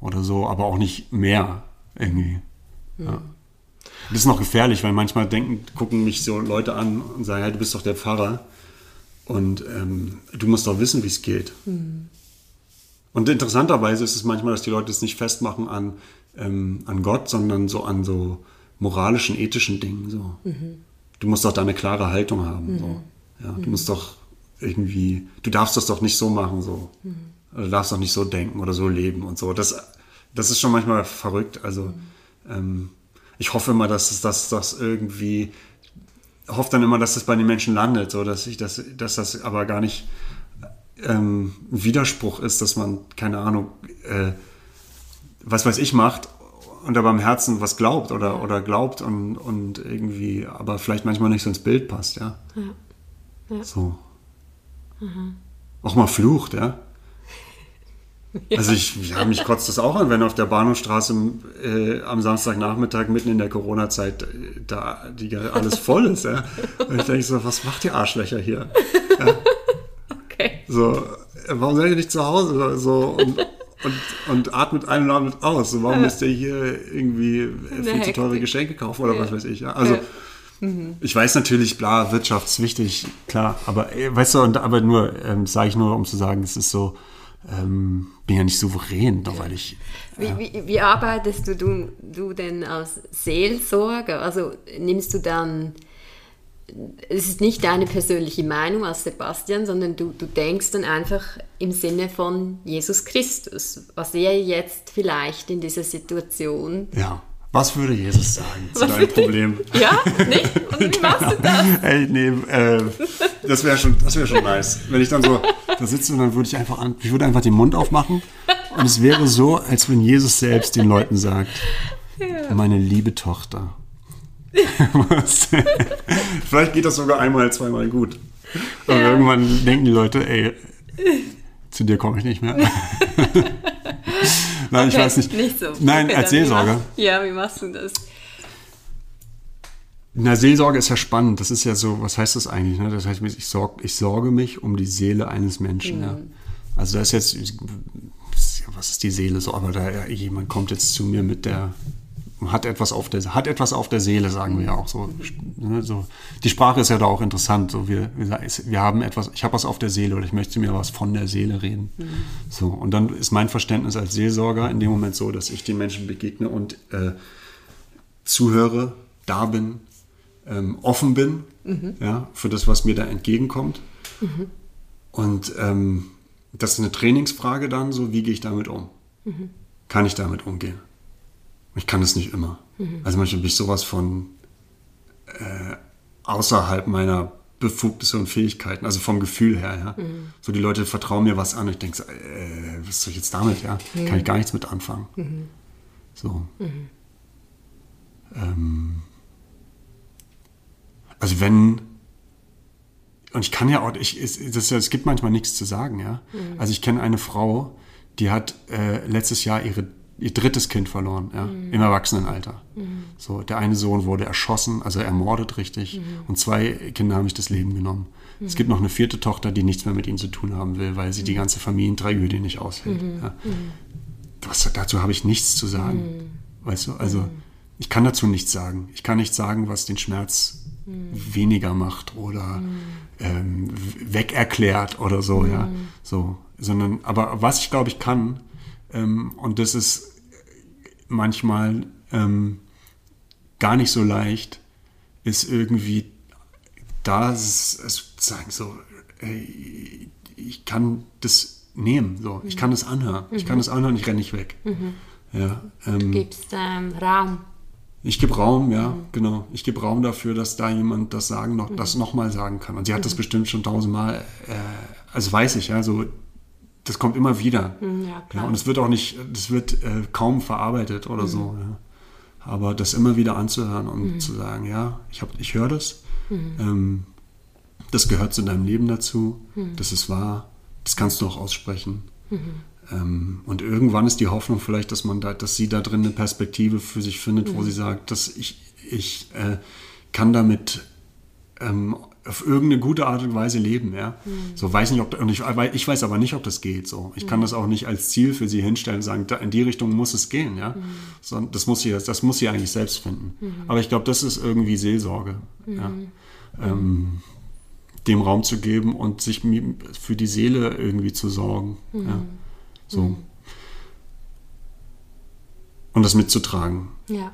oder so, aber auch nicht mehr irgendwie. Ja. Das ist noch gefährlich, weil manchmal denken, gucken mich so Leute an und sagen, ja, du bist doch der Pfarrer und ähm, du musst doch wissen, wie es geht. Und interessanterweise ist es manchmal, dass die Leute es nicht festmachen an, ähm, an Gott, sondern so an so moralischen, ethischen Dingen. So. Du musst doch da eine klare Haltung haben. So. Ja, du musst doch irgendwie, du darfst das doch nicht so machen, so. Oder du darfst doch nicht so denken oder so leben und so. Das, das ist schon manchmal verrückt. Also ähm, ich hoffe es dass das irgendwie, hoffe dann immer, dass das bei den Menschen landet, so dass ich das, dass das aber gar nicht ähm, ein Widerspruch ist, dass man, keine Ahnung, äh, was weiß ich macht und aber im Herzen was glaubt oder, oder glaubt und, und irgendwie, aber vielleicht manchmal nicht so ins Bild passt, ja. So. Auch mal flucht, ja. Also ich, ja, mich kotzt das auch an, wenn auf der Bahnhofstraße äh, am Samstagnachmittag mitten in der Corona-Zeit äh, da die, alles voll ist, ja. Und ich denke so, was macht ihr Arschlöcher hier? Okay. So, äh, warum seid ihr nicht zu Hause? So, und, und, und atmet ein und atmet aus. So, warum müsst ihr hier irgendwie äh, viel zu teure. Geschenke kaufen oder was weiß ich? Ja? Also, ich weiß natürlich, bla, Wirtschaft ist wichtig, klar. Aber, weißt du, und, aber nur, ähm, sage ich nur, um zu sagen, es ist so, ähm, bin ja nicht souverän, doch weil ich, Wie, wie, wie arbeitest du, du, du denn als Seelsorger? Also nimmst du dann, es ist nicht deine persönliche Meinung als Sebastian, sondern du, du denkst dann einfach im Sinne von Jesus Christus, was er jetzt vielleicht in dieser Situation. ja. Was würde Jesus sagen zu deinem Problem? Ja, nicht? Und wie machst du das? Ey, nee, äh, das wäre schon, das wäre schon nice. Wenn ich dann so da sitze und dann würde ich einfach an, ich würde einfach den Mund aufmachen und es wäre so, als wenn Jesus selbst den Leuten sagt, meine liebe Tochter. Was? Vielleicht geht das sogar einmal, zweimal gut. Aber irgendwann denken die Leute, ey, zu dir komme ich nicht mehr. Nein, ich Okay, weiß nicht. Nicht so. Nein, Okay, als Seelsorger. machst- Ja, wie machst du das? Na, Seelsorge ist ja spannend. Das ist ja so, was heißt das eigentlich? Ne? Das heißt, ich, sorg, ich sorge mich um die Seele eines Menschen. Ja. Also da ist jetzt, was ist die Seele so? Aber da ja, jemand kommt jetzt zu mir mit der, hat etwas auf der, hat etwas auf der Seele, sagen wir ja auch so. Ne, so. Die Sprache ist ja da auch interessant. So, wir, wir haben etwas, ich habe was auf der Seele oder ich möchte mir was von der Seele reden. Mhm. So, und dann ist mein Verständnis als Seelsorger in dem Moment so, dass ich den Menschen begegne und äh, zuhöre, da bin, ähm, offen bin mhm. ja, für das, was mir da entgegenkommt. Mhm. Und ähm, das ist eine Trainingsfrage dann, so wie gehe ich damit um? Mhm. Kann ich damit umgehen? Ich kann es nicht immer. Mhm. Also manchmal bin ich sowas von äh, außerhalb meiner Befugnisse und Fähigkeiten, also vom Gefühl her, ja. Mhm. So die Leute vertrauen mir was an und ich denke, äh, was soll ich jetzt damit, ja? Mhm. Kann ich gar nichts mit anfangen. Mhm. So. Mhm. Ähm, also wenn, und ich kann ja auch, ich, es, das, es gibt manchmal nichts zu sagen, ja. Mhm. Also ich kenne eine Frau, die hat äh, letztes Jahr ihre, ihr drittes Kind verloren, ja, mhm. im Erwachsenenalter. Mhm. So, der eine Sohn wurde erschossen, also ermordet richtig, mhm. und zwei Kinder haben sich das Leben genommen. Es gibt noch eine vierte Tochter, die nichts mehr mit ihnen zu tun haben will, weil sie die mhm. ganze Familientragödie nicht aushält. Mhm. Ja. Das, dazu habe ich nichts zu sagen. Weißt du, also ich kann dazu nichts sagen. Ich kann nicht sagen, was den Schmerz weniger macht oder ähm, wegerklärt oder so, mhm. ja. So, sondern, aber was ich glaube ich kann, ähm, und das ist manchmal ähm, gar nicht so leicht, ist irgendwie da sagen so, ey, ich kann das nehmen, so, ich kann das anhören, mhm. ich kann mhm. das anhören, ich renne nicht weg. Mhm. Ja, ähm, du gibst ähm, Raum. Ich gebe Raum, ja, mhm. genau. Ich gebe Raum dafür, dass da jemand das sagen noch, mhm. das nochmal sagen kann. Und sie hat mhm. das bestimmt schon tausendmal, äh, also weiß ich, ja, so, das kommt immer wieder. Mhm, ja. Ja, und es wird auch nicht, das wird äh, kaum verarbeitet oder so. Mhm. Ja. Aber das immer wieder anzuhören und mhm. zu sagen, ja, ich, ich höre das, ähm, das gehört zu deinem Leben dazu, das ist wahr, das kannst du auch aussprechen. Ähm, und irgendwann ist die Hoffnung vielleicht, dass man da, dass sie da drin eine Perspektive für sich findet, mhm. wo sie sagt, dass ich, ich äh, kann damit ähm, auf irgendeine gute Art und Weise leben, ja. Mhm. So weiß nicht, ob und ich, ich weiß aber nicht, ob das geht. So, ich mhm. kann das auch nicht als Ziel für sie hinstellen, und sagen, da, in die Richtung muss es gehen, ja. Mhm. Sondern das muss sie, das muss sie eigentlich selbst finden. Mhm. Aber ich glaube, das ist irgendwie Seelsorge, ja. Ähm, dem Raum zu geben und sich für die Seele irgendwie zu sorgen. Ja. So. Und das mitzutragen. Ja.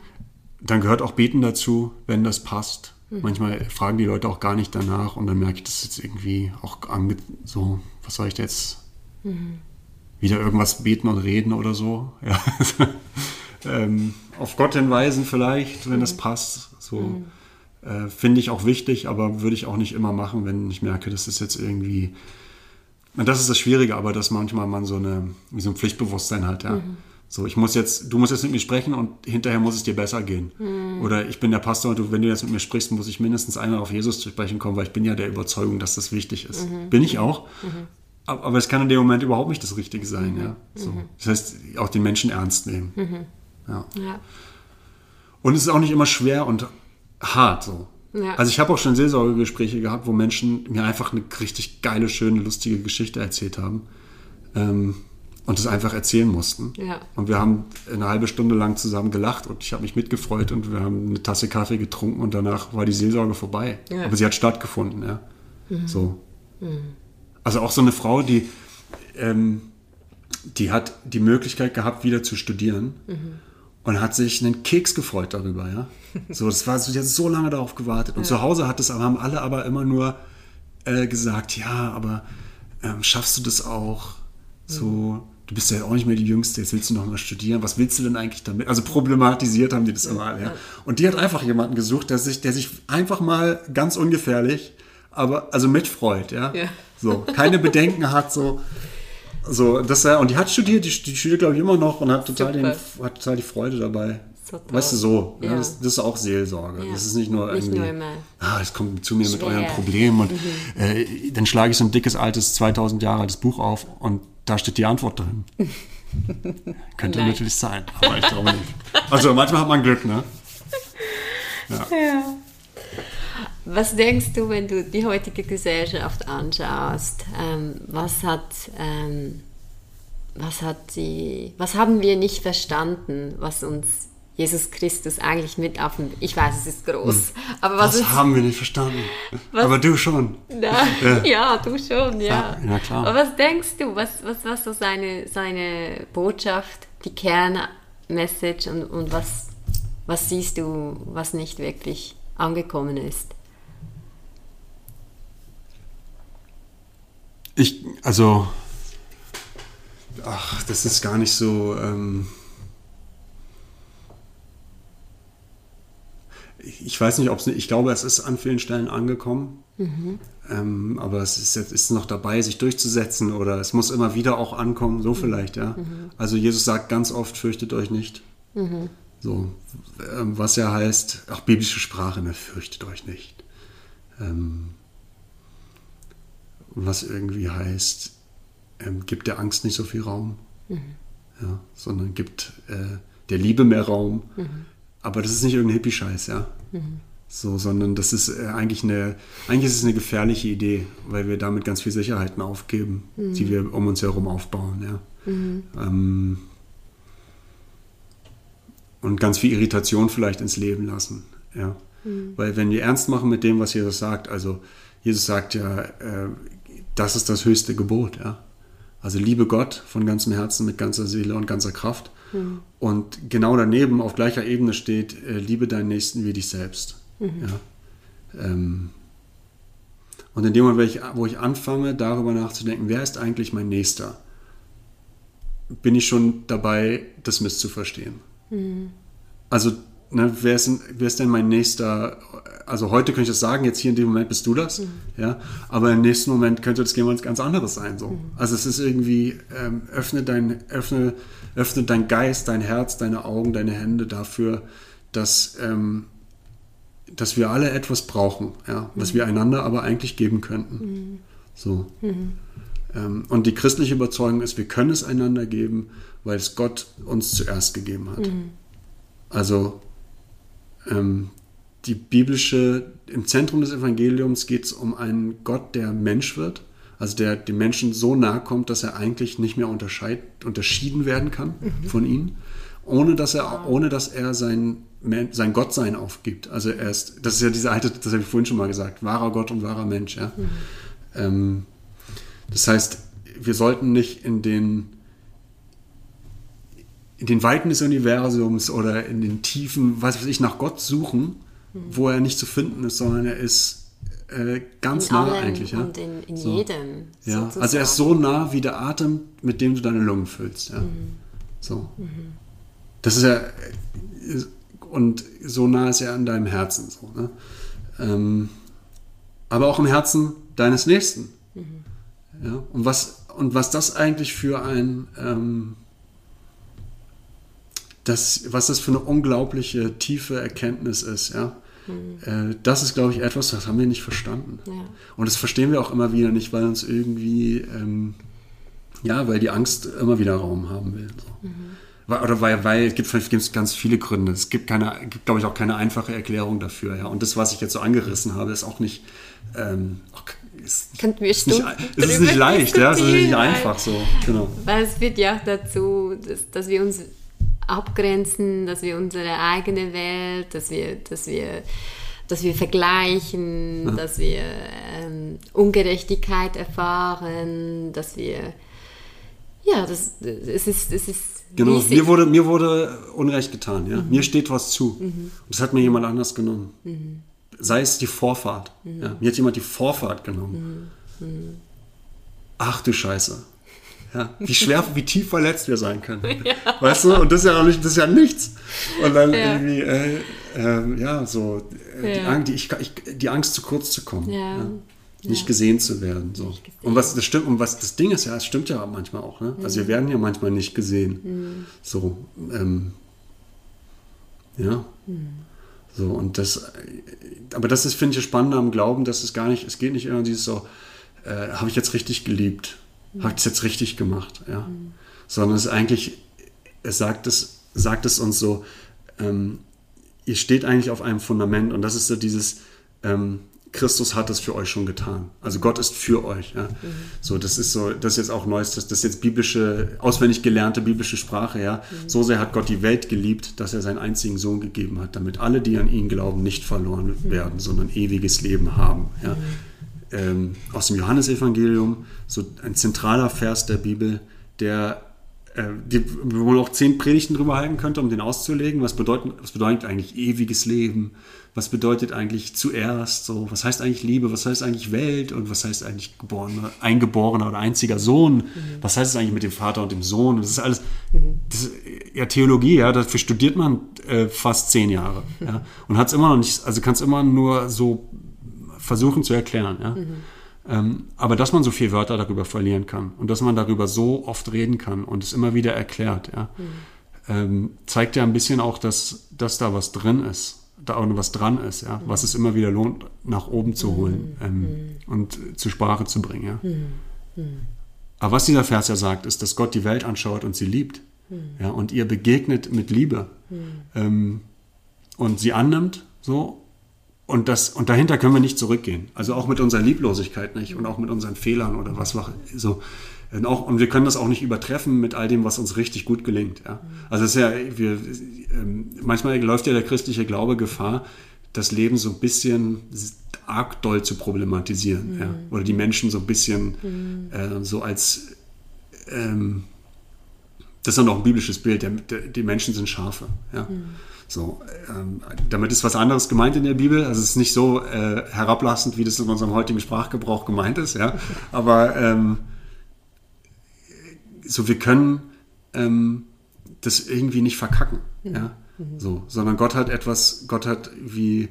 Dann gehört auch Beten dazu, wenn das passt. Mhm. Manchmal fragen die Leute auch gar nicht danach und dann merke ich das jetzt irgendwie auch ange so, was soll ich jetzt? Mhm. Wieder irgendwas beten und reden oder so. Ja. ähm, auf Gott hinweisen vielleicht, wenn das mhm. passt. So mhm. äh, finde ich auch wichtig, aber würde ich auch nicht immer machen, wenn ich merke, das ist jetzt irgendwie und das ist das Schwierige, aber dass manchmal man so eine, wie so ein Pflichtbewusstsein hat, ja. Mhm. So, ich muss jetzt, du musst jetzt mit mir sprechen und hinterher muss es dir besser gehen. Mhm. Oder ich bin der Pastor und du, wenn du jetzt mit mir sprichst, muss ich mindestens einmal auf Jesus zu sprechen kommen, weil ich bin ja der Überzeugung, dass das wichtig ist. Mhm. Bin ich auch. Mhm. Aber es kann in dem Moment überhaupt nicht das Richtige sein, ja. So. Mhm. Das heißt, auch den Menschen ernst nehmen. Mhm. Ja. ja. Und es ist auch nicht immer schwer und hart so. Ja. Also ich habe auch schon Seelsorgegespräche gehabt, wo Menschen mir einfach eine richtig geile, schöne, lustige Geschichte erzählt haben ähm, und es einfach erzählen mussten. Ja. Und wir haben eine halbe Stunde lang zusammen gelacht und ich habe mich mitgefreut und wir haben eine Tasse Kaffee getrunken und danach war die Seelsorge vorbei. Ja. Aber sie hat stattgefunden, ja. Mhm. So. Mhm. Also auch so eine Frau, die, ähm, die hat die Möglichkeit gehabt, wieder zu studieren. Mhm und hat sich einen Keks gefreut darüber, ja. So, das war, sie hat so lange darauf gewartet. Und ja. zu Hause hat es, haben alle aber immer nur äh, gesagt, ja, aber ähm, schaffst du das auch? So, mhm. Du bist ja auch nicht mehr die Jüngste, jetzt willst du noch mal studieren. Was willst du denn eigentlich damit? Also problematisiert haben die das immer, ja. Und die hat einfach jemanden gesucht, der sich, der sich einfach mal ganz ungefährlich, aber also mitfreut, ja. ja. So, keine Bedenken hat, so. So, das, und die hat studiert, die, die studiert, glaube ich, immer noch und hat total, den, hat total die Freude dabei. Total. Weißt du, so. Ja. Ja, das, das, ist auch Seelsorge. Ja. Das ist nicht nur nicht irgendwie, nur ah, es kommt zu mir Schwer. mit euren Problemen und mhm. äh, dann schlage ich so ein dickes, altes, 2000 Jahre altes Buch auf und da steht die Antwort drin. Könnte Nein. natürlich sein, aber ich glaube nicht. Also manchmal hat man Glück, ne? Ja. ja. Was denkst du, wenn du die heutige Gesellschaft anschaust? Ähm, was hat, ähm, was hat die, was haben wir nicht verstanden, was uns Jesus Christus eigentlich mit auf dem. Ich weiß, es ist groß. Aber was Das ist, haben wir nicht verstanden. Was- Aber du schon. Na, Ja. ja. du schon, ja. Ja, ja, klar. Aber was denkst du, was, was war so seine, seine Botschaft, die Kernmessage und, und was, was siehst du, was nicht wirklich angekommen ist? Ich, also, ach, das ist gar nicht so. Ähm, ich weiß nicht, ob es. Ich glaube, es ist an vielen Stellen angekommen. Ähm, aber es ist jetzt ist noch dabei, sich durchzusetzen oder es muss immer wieder auch ankommen, so vielleicht, ja. Also Jesus sagt ganz oft, fürchtet euch nicht. So, ähm, was ja heißt, auch biblische Sprache, ne, fürchtet euch nicht. Ähm, was irgendwie heißt, ähm, gibt der Angst nicht so viel Raum, ja, sondern gibt äh, der Liebe mehr Raum. Aber das ist nicht irgendein Hippie-Scheiß, ja. So, sondern das ist äh, eigentlich eine, eigentlich ist es eine gefährliche Idee, weil wir damit ganz viel Sicherheiten aufgeben, die wir um uns herum aufbauen, ja. Ähm, und ganz viel Irritation vielleicht ins Leben lassen, ja. Weil wenn wir ernst machen mit dem, was Jesus sagt, also Jesus sagt ja, äh, das ist das höchste Gebot, ja. Also liebe Gott von ganzem Herzen, mit ganzer Seele und ganzer Kraft. Und genau daneben auf gleicher Ebene steht, äh, liebe deinen Nächsten wie dich selbst. Ja. Ähm, und in dem Moment, wo ich, wo ich anfange, darüber nachzudenken, wer ist eigentlich mein Nächster, bin ich schon dabei, das misszuverstehen. Also, ne, wer, ist denn, wer ist denn mein Nächster? Also heute könnte ich das sagen, jetzt hier in dem Moment bist du das, ja, aber im nächsten Moment könnte das jemand ganz anderes sein. So. Also es ist irgendwie, ähm, öffne, dein, öffne, öffne dein Geist, dein Herz, deine Augen, deine Hände dafür, dass, ähm, dass wir alle etwas brauchen, ja, was wir einander aber eigentlich geben könnten. So. Ähm, und die christliche Überzeugung ist, wir können es einander geben, weil es Gott uns zuerst gegeben hat. Also ähm, die biblische, im Zentrum des Evangeliums geht es um einen Gott, der Mensch wird, also der dem Menschen so nahe kommt, dass er eigentlich nicht mehr unterschieden werden kann von ihnen, ohne dass er, ohne dass er sein, sein Gottsein aufgibt. Also er ist, das ist ja diese alte, das habe ich vorhin schon mal gesagt, wahrer Gott und wahrer Mensch. Ja? Ähm, das heißt, wir sollten nicht in den in den Weiten des Universums oder in den Tiefen, was weiß ich, nach Gott suchen, wo er nicht zu finden ist, sondern er ist äh, ganz in nah allem eigentlich. Ja? und in, in So. jedem. Ja, sozusagen. also er ist so nah wie der Atem, mit dem du deine Lungen füllst. Ja. So. Das ist ja, und so nah ist er an deinem Herzen. So, ne? ähm, aber auch im Herzen deines Nächsten. Ja, und, was, und was das eigentlich für ein, ähm, das, was das für eine unglaubliche tiefe Erkenntnis ist, ja. Äh, das ist, glaube ich, etwas, das haben wir nicht verstanden. Ja. Und das verstehen wir auch immer wieder nicht, weil uns irgendwie, ähm, ja, weil die Angst immer wieder Raum haben will. So. Weil- Oder weil, weil es gibt, gibt ganz viele Gründe. Es gibt, keine, gibt glaube ich, auch keine einfache Erklärung dafür. Ja. Und das, was ich jetzt so angerissen habe, ist auch nicht, ähm, auch, ist, Könnten wir ist nicht, es ist nicht leicht, ja, es ist nicht einfach so. Genau. Weil es führt ja auch dazu, dass, dass wir uns abgrenzen, dass wir unsere eigene Welt, dass wir, dass wir, dass wir vergleichen, dass wir ähm, Ungerechtigkeit erfahren, dass wir ja, das, es ist, es ist Genau, riesig. mir wurde, mir wurde Unrecht getan, ja. Mhm. Mir steht was zu. Und das hat mir jemand anders genommen. Sei es die Vorfahrt. Mhm. Ja. Mir hat jemand die Vorfahrt genommen. Ach du Scheiße. Ja. Wie schwer, wie tief verletzt wir sein können. Weißt du? Und das ist ja auch nicht, das ist ja nichts. Und dann Ja. irgendwie, äh, ähm, ja, so, äh, die, Ja. Angst, die, ich, ich, die Angst, zu kurz zu kommen. Ja. Nicht gesehen zu werden. So. gesehen. Und was das stimmt, und was das Ding ist ja, es stimmt ja manchmal auch, ne? Also wir werden ja manchmal nicht gesehen. So, ähm, ja. So, und das, aber das ist, finde ich, das Spannende am Glauben, dass es gar nicht, es geht nicht immer dieses so, äh, habe ich jetzt richtig geliebt? Habe ich das jetzt richtig gemacht? Ja. Sondern es ist eigentlich, es sagt es, sagt es uns so, ähm, ihr steht eigentlich auf einem Fundament und das ist so dieses, ähm, Christus hat es für euch schon getan. Also Gott ist für euch. Ja. So, das ist so, das ist jetzt auch neues, das, das ist jetzt biblische, auswendig gelernte biblische Sprache. Ja. So sehr hat Gott die Welt geliebt, dass er seinen einzigen Sohn gegeben hat, damit alle, die an ihn glauben, nicht verloren werden, sondern ewiges Leben haben. Ja. Ähm, aus dem Johannesevangelium, so ein zentraler Vers der Bibel, der äh, die, wo man auch zehn Predigten drüber halten könnte, um den auszulegen. Was bedeutet, was bedeutet eigentlich ewiges Leben? Was bedeutet eigentlich zuerst? So, was heißt eigentlich Liebe? Was heißt eigentlich Welt? Und was heißt eigentlich geborener, eingeborener oder einziger Sohn? Mhm. Was heißt es eigentlich mit dem Vater und dem Sohn? das ist alles, mhm. das ist, ja, Theologie, ja, dafür studiert man äh, fast zehn Jahre. Ja, und hat es immer noch nicht, also kann es immer nur so versuchen zu erklären. Ja. Mhm. Ähm, aber dass man so viele Wörter darüber verlieren kann und dass man darüber so oft reden kann und es immer wieder erklärt, ja, mhm. ähm, zeigt ja ein bisschen auch, dass, dass da was drin ist, da auch was dran ist, ja, mhm. was es immer wieder lohnt, nach oben zu holen mhm. ähm, mhm. und zur Sprache zu bringen. Ja. Mhm. Mhm. Aber was dieser Vers ja sagt, ist, dass Gott die Welt anschaut und sie liebt. Ja, und ihr begegnet mit Liebe ähm, und sie annimmt so und, das, und dahinter können wir nicht zurückgehen. Also auch mit unserer Lieblosigkeit nicht und auch mit unseren Fehlern oder was war so. Und, auch, und wir können das auch nicht übertreffen mit all dem, was uns richtig gut gelingt. Ja. Also es ist ja, wir, ähm, manchmal läuft ja der christliche Glaube Gefahr, das Leben so ein bisschen arg doll zu problematisieren. Mhm. Ja. Oder die Menschen so ein bisschen mhm. äh, so als ähm, das ist dann auch ein biblisches Bild, der, der, die Menschen sind Schafe. Ja. Mhm. So, ähm, damit ist was anderes gemeint in der Bibel. Also es ist nicht so äh, herablassend, wie das in unserem heutigen Sprachgebrauch gemeint ist. Ja? Aber ähm, so wir können ähm, das irgendwie nicht verkacken. Mhm. Ja? Mhm. So, sondern Gott hat etwas, Gott hat wie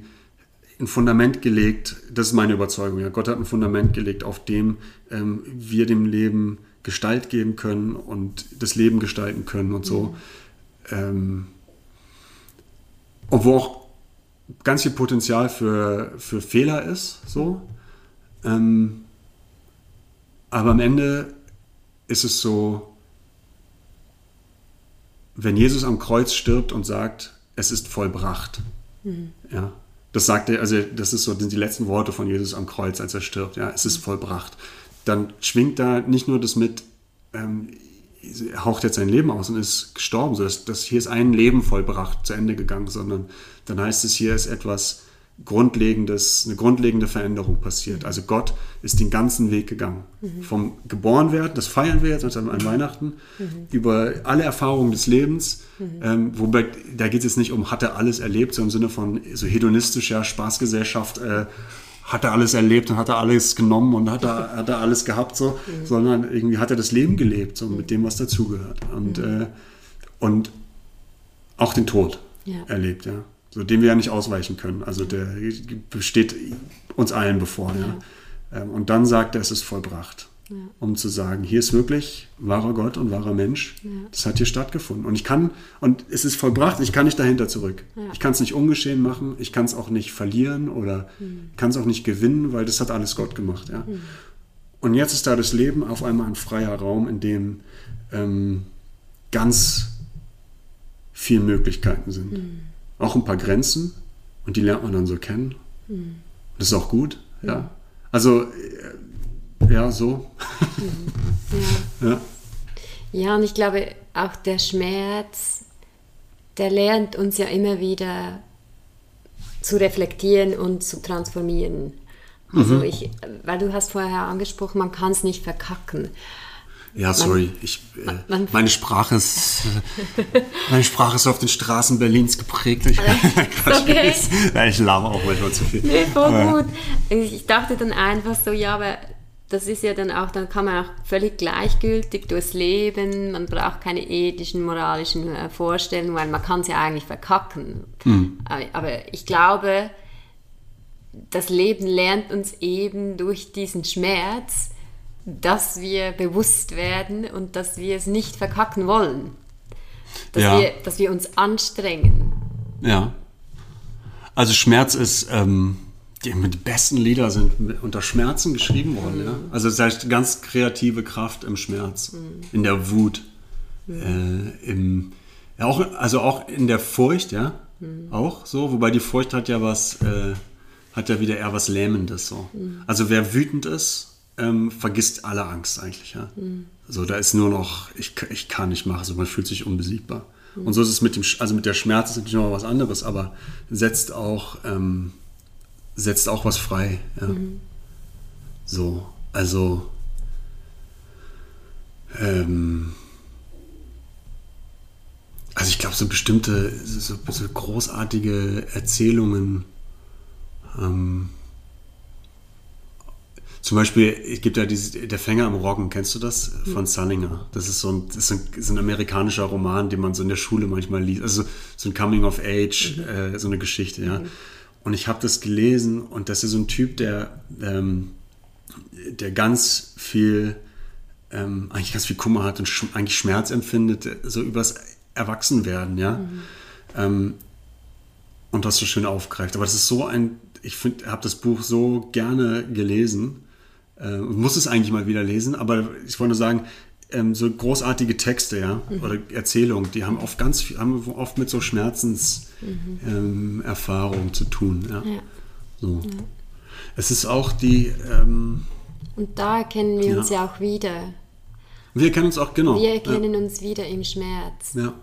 ein Fundament gelegt, das ist meine Überzeugung, ja. Gott hat ein Fundament gelegt, auf dem ähm, wir dem Leben Gestalt geben können und das Leben gestalten können und so. Mhm. Ähm, und wo auch ganz viel Potenzial für, für Fehler ist, so. Ähm, aber am Ende ist es so, wenn Jesus am Kreuz stirbt und sagt, es ist vollbracht. Mhm. Ja, das sagt er, also das ist so, sind die letzten Worte von Jesus am Kreuz, als er stirbt. Ja, es ist vollbracht. Dann schwingt da nicht nur das mit, ähm, haucht jetzt sein Leben aus und ist gestorben. So, dass, dass hier ist ein Leben vollbracht, zu Ende gegangen, sondern dann heißt es, hier ist etwas Grundlegendes, eine grundlegende Veränderung passiert. Also Gott ist den ganzen Weg gegangen. Mhm. Vom Geborenwerden, das feiern wir jetzt an Weihnachten, mhm. über alle Erfahrungen des Lebens, mhm. ähm, wobei da geht es nicht um, hat er alles erlebt, so im Sinne von so hedonistischer Spaßgesellschaft, äh, hat er alles erlebt und hat er alles genommen und hat er, hat er alles gehabt, so, mhm. sondern irgendwie hat er das Leben gelebt, so mit dem, was dazugehört. Und, mhm. äh, und auch den Tod ja. erlebt, ja. So, dem wir ja nicht ausweichen können. Also der besteht uns allen bevor, ja. ja. Ähm, und dann sagt er, es ist vollbracht ja. um zu sagen, hier ist wirklich wahrer Gott und wahrer Mensch. Ja. Das hat hier stattgefunden. Und ich kann, und es ist vollbracht, ich kann nicht dahinter zurück. Ja. Ich kann es nicht ungeschehen machen, ich kann es auch nicht verlieren oder mhm. kann es auch nicht gewinnen, weil das hat alles Gott gemacht. Ja? Mhm. Und jetzt ist da das Leben auf einmal ein freier Raum, in dem ähm, ganz viele Möglichkeiten sind. Mhm. Auch ein paar Grenzen und die lernt man dann so kennen. Mhm. Das ist auch gut. Ja. Also ja, so. ja. ja. ja, und ich glaube, auch der Schmerz, der lernt uns ja immer wieder zu reflektieren und zu transformieren. Also mhm. ich, weil du hast vorher angesprochen, man kann es nicht verkacken. Ja, sorry, man, ich, äh, man, meine Sprache ist meine Sprache ist auf den Straßen Berlins geprägt. Ich, okay. ich, ich laber auch manchmal zu viel. Nee, voll gut. Ich dachte dann einfach so, ja, aber das ist ja dann auch, dann kann man auch völlig gleichgültig durchs Leben, man braucht keine ethischen, moralischen äh, Vorstellungen, weil man kann es ja eigentlich verkacken. Mhm. Aber ich glaube, das Leben lernt uns eben durch diesen Schmerz, dass wir bewusst werden und dass wir es nicht verkacken wollen. Dass, ja. wir, dass wir uns anstrengen. Ja. Also Schmerz ist... Ähm die, die besten Lieder sind unter Schmerzen geschrieben worden. Mhm. Ja? Also es heißt ganz kreative Kraft im Schmerz, mhm. in der Wut, äh, im, ja, auch, also auch in der Furcht, ja, mhm. auch so, wobei die Furcht hat ja was, äh, hat ja wieder eher was Lähmendes so. Mhm. Also wer wütend ist, ähm, vergisst alle Angst eigentlich, ja. Mhm. So, da ist nur noch, ich, ich kann nicht machen, so man fühlt sich unbesiegbar. Und so ist es mit dem, also mit der Schmerz ist natürlich noch was anderes, aber setzt auch, ähm, setzt auch was frei, ja. Mhm. So, also, ähm, also ich glaube, so bestimmte, so, so großartige Erzählungen, ähm, zum Beispiel, es gibt ja dieses, Der Fänger am Roggen, kennst du das? Von Salinger. Das ist, so ein, das ist so ein, so ein amerikanischer Roman, den man so in der Schule manchmal liest. Also so ein Coming of Age, äh, so eine Geschichte, ja. Und ich habe das gelesen und das ist so ein Typ, der, ähm, der ganz viel, ähm, eigentlich ganz viel Kummer hat und sch eigentlich Schmerz empfindet, so übers Erwachsenwerden, ja. Ähm, und das so schön aufgreift. Aber das ist so ein, ich finde, habe das Buch so gerne gelesen, äh, und muss es eigentlich mal wieder lesen, aber ich wollte nur sagen, ähm, so großartige Texte, ja, oder Erzählungen, die haben oft ganz viel, haben oft mit so Schmerzenserfahrungen ähm, Erfahrungen zu tun, ja. Ja. So. Es ist auch die, ähm, Und da erkennen wir Ja. uns ja auch wieder. wir kennen uns auch, genau. Wir erkennen uns wieder im Schmerz. ja. Ja.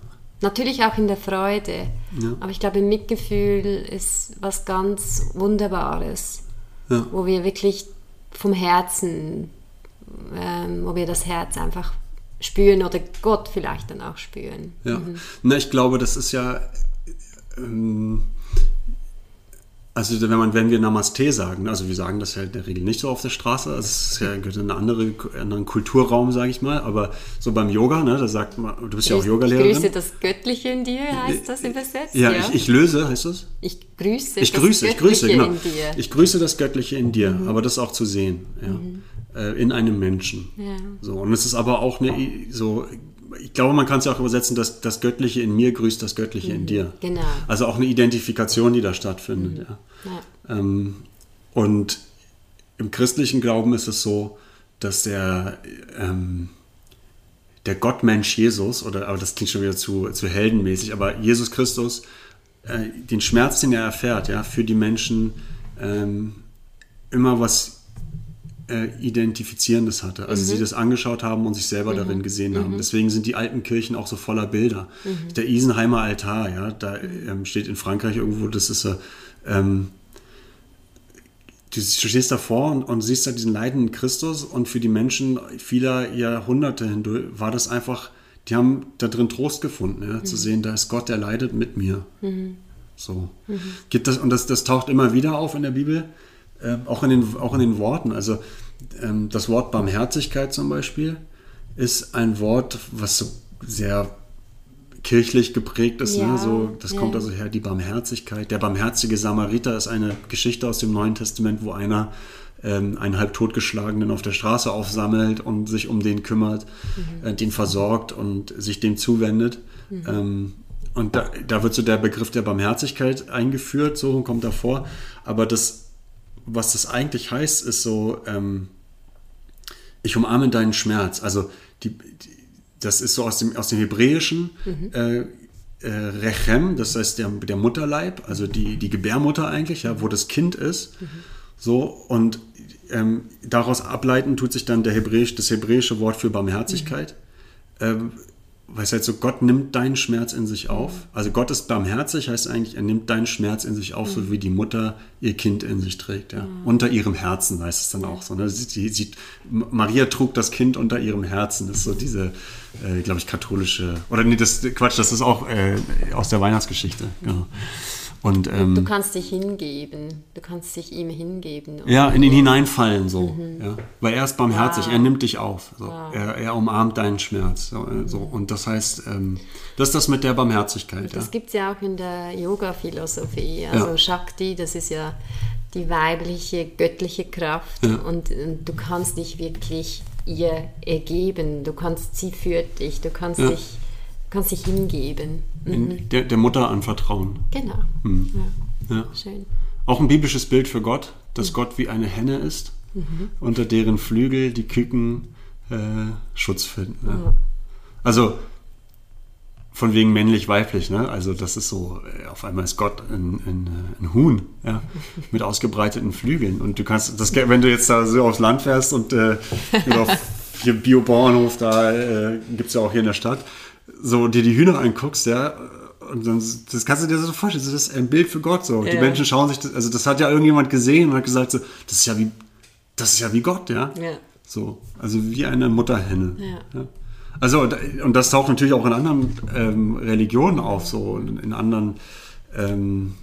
Natürlich auch in der Freude. Ja. Aber ich glaube, Mitgefühl ist was ganz Wunderbares, Ja. wo wir wirklich vom Herzen, ähm, wo wir das Herz einfach spüren oder Gott vielleicht dann auch spüren. Ja, na, ich glaube, das ist ja, ähm, also wenn man, wenn wir Namaste sagen, also wir sagen das ja in der Regel nicht so auf der Straße, also es ist ja gehört in einen andere, anderen Kulturraum, sage ich mal, aber so beim Yoga, ne, da sagt man, du bist ja auch Ich Yogalehrerin. grüße das Göttliche in dir, heißt das übersetzt? ja, Ich, ich löse, heißt das? Ich grüße Ich das grüße, ich grüße, Göttliche genau. in dir. Ich grüße das Göttliche in dir, aber das auch zu sehen, ja, äh, in einem Menschen. Ja. So, und es ist aber auch eine, so, ich glaube, man kann es ja auch übersetzen, dass das Göttliche in mir grüßt das Göttliche in dir. Genau. Also auch eine Identifikation, die da stattfindet, ja. Ja. Ähm, und im christlichen Glauben ist es so, dass der, ähm, der Gottmensch Jesus, oder aber das klingt schon wieder zu, zu heldenmäßig, aber Jesus Christus, äh, den Schmerz, den er erfährt, ja, für die Menschen ähm, immer was äh, Identifizierendes hatte. Also sie das angeschaut haben und sich selber darin gesehen haben. Deswegen sind die alten Kirchen auch so voller Bilder. Der Isenheimer Altar, ja, da ähm, steht in Frankreich irgendwo, das ist so, ähm, du stehst davor und, und siehst da diesen leidenden Christus und für die Menschen vieler Jahrhunderte hindurch war das einfach, die haben da drin Trost gefunden, ja, zu sehen, da ist Gott, der leidet mit mir. So. Gibt das, und das, das taucht immer wieder auf in der Bibel, äh, auch, in den, auch in den Worten. Also ähm, das Wort Barmherzigkeit zum Beispiel ist ein Wort, was so sehr kirchlich geprägt ist. Ja, ne? so, das ja. kommt also her, die Barmherzigkeit. Der barmherzige Samariter ist eine Geschichte aus dem Neuen Testament, wo einer ähm, einen halb totgeschlagenen auf der Straße aufsammelt und sich um den kümmert, äh, den versorgt und sich dem zuwendet. Ähm, und da, da wird so der Begriff der Barmherzigkeit eingeführt, so kommt da vor. Aber das, was das eigentlich heißt, ist so, ähm, ich umarme deinen Schmerz. Also die, die, das ist so aus dem, aus dem Hebräischen äh, äh, Rechem, das heißt der, der Mutterleib, also die, die Gebärmutter eigentlich, ja, wo das Kind ist. So, und ähm, daraus ableiten tut sich dann der Hebräisch, das hebräische Wort für Barmherzigkeit. Ähm, weil es halt so, Gott nimmt deinen Schmerz in sich auf. Also Gott ist barmherzig, heißt eigentlich, er nimmt deinen Schmerz in sich auf, so wie die Mutter ihr Kind in sich trägt. Ja. Unter ihrem Herzen heißt es dann auch so. Ne? Sie, sie, Maria trug das Kind unter ihrem Herzen. Das ist so diese, äh, glaube ich, katholische, oder nee, das Quatsch, das ist auch äh, aus der Weihnachtsgeschichte. Genau. Und, ähm, Du kannst dich hingeben. Du kannst dich ihm hingeben. ja, in ihn hineinfallen so. Ja. Weil er ist barmherzig, Wow. er nimmt dich auf. So. Er, er umarmt deinen Schmerz. So, äh, so. Und das heißt, ähm, das ist das mit der Barmherzigkeit. Ja. Das gibt es ja auch in der Yoga-Philosophie. Also Ja. Shakti, das ist ja die weibliche, göttliche Kraft. Ja. Und, und du kannst dich wirklich ihr ergeben. Du kannst, sie führt dich. Du kannst, Ja. dich, kannst dich hingeben. In der, der Mutter anvertrauen. Genau. Hm. Ja, Ja. schön. Auch ein biblisches Bild für Gott, dass Gott wie eine Henne ist, unter deren Flügel die Küken äh, Schutz finden. Ja. Also von wegen männlich-weiblich, ne? Also das ist so, äh, auf einmal ist Gott ein, ein, ein Huhn, ja, mit ausgebreiteten Flügeln. Und du kannst, das, wenn du jetzt da so aufs Land fährst und äh, auf hier Biobauernhof, da äh, gibt es ja auch hier in der Stadt, so dir die Hühner anguckst, ja, und dann, das kannst du dir so vorstellen, das ist ein Bild für Gott so. Ja. Die Menschen schauen sich das, also das hat ja irgendjemand gesehen und hat gesagt, so, das ist ja wie, das ist ja wie Gott, ja. ja. So, also wie eine Mutterhenne. Ja. Also, und das taucht natürlich auch in anderen ähm, Religionen auf, so in, in anderen ähm,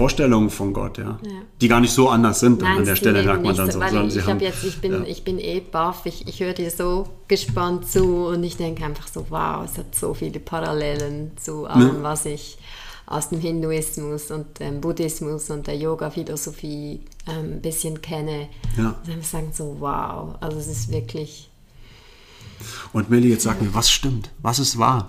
Vorstellungen von Gott, ja. ja. Die gar nicht so anders sind Nein, an der Stelle, merkt man dann so. ich, ich, haben, jetzt, ich, bin, ja. ich bin eh baff, ich, ich höre dir so gespannt zu und ich denke einfach so, wow, es hat so viele Parallelen zu allem, ja. was ich aus dem Hinduismus und dem Buddhismus und der Yoga-Philosophie ähm, ein bisschen kenne. Ja. Und dann sagen so, wow, also es ist wirklich und Millie, jetzt sag mir, was stimmt? Was ist wahr?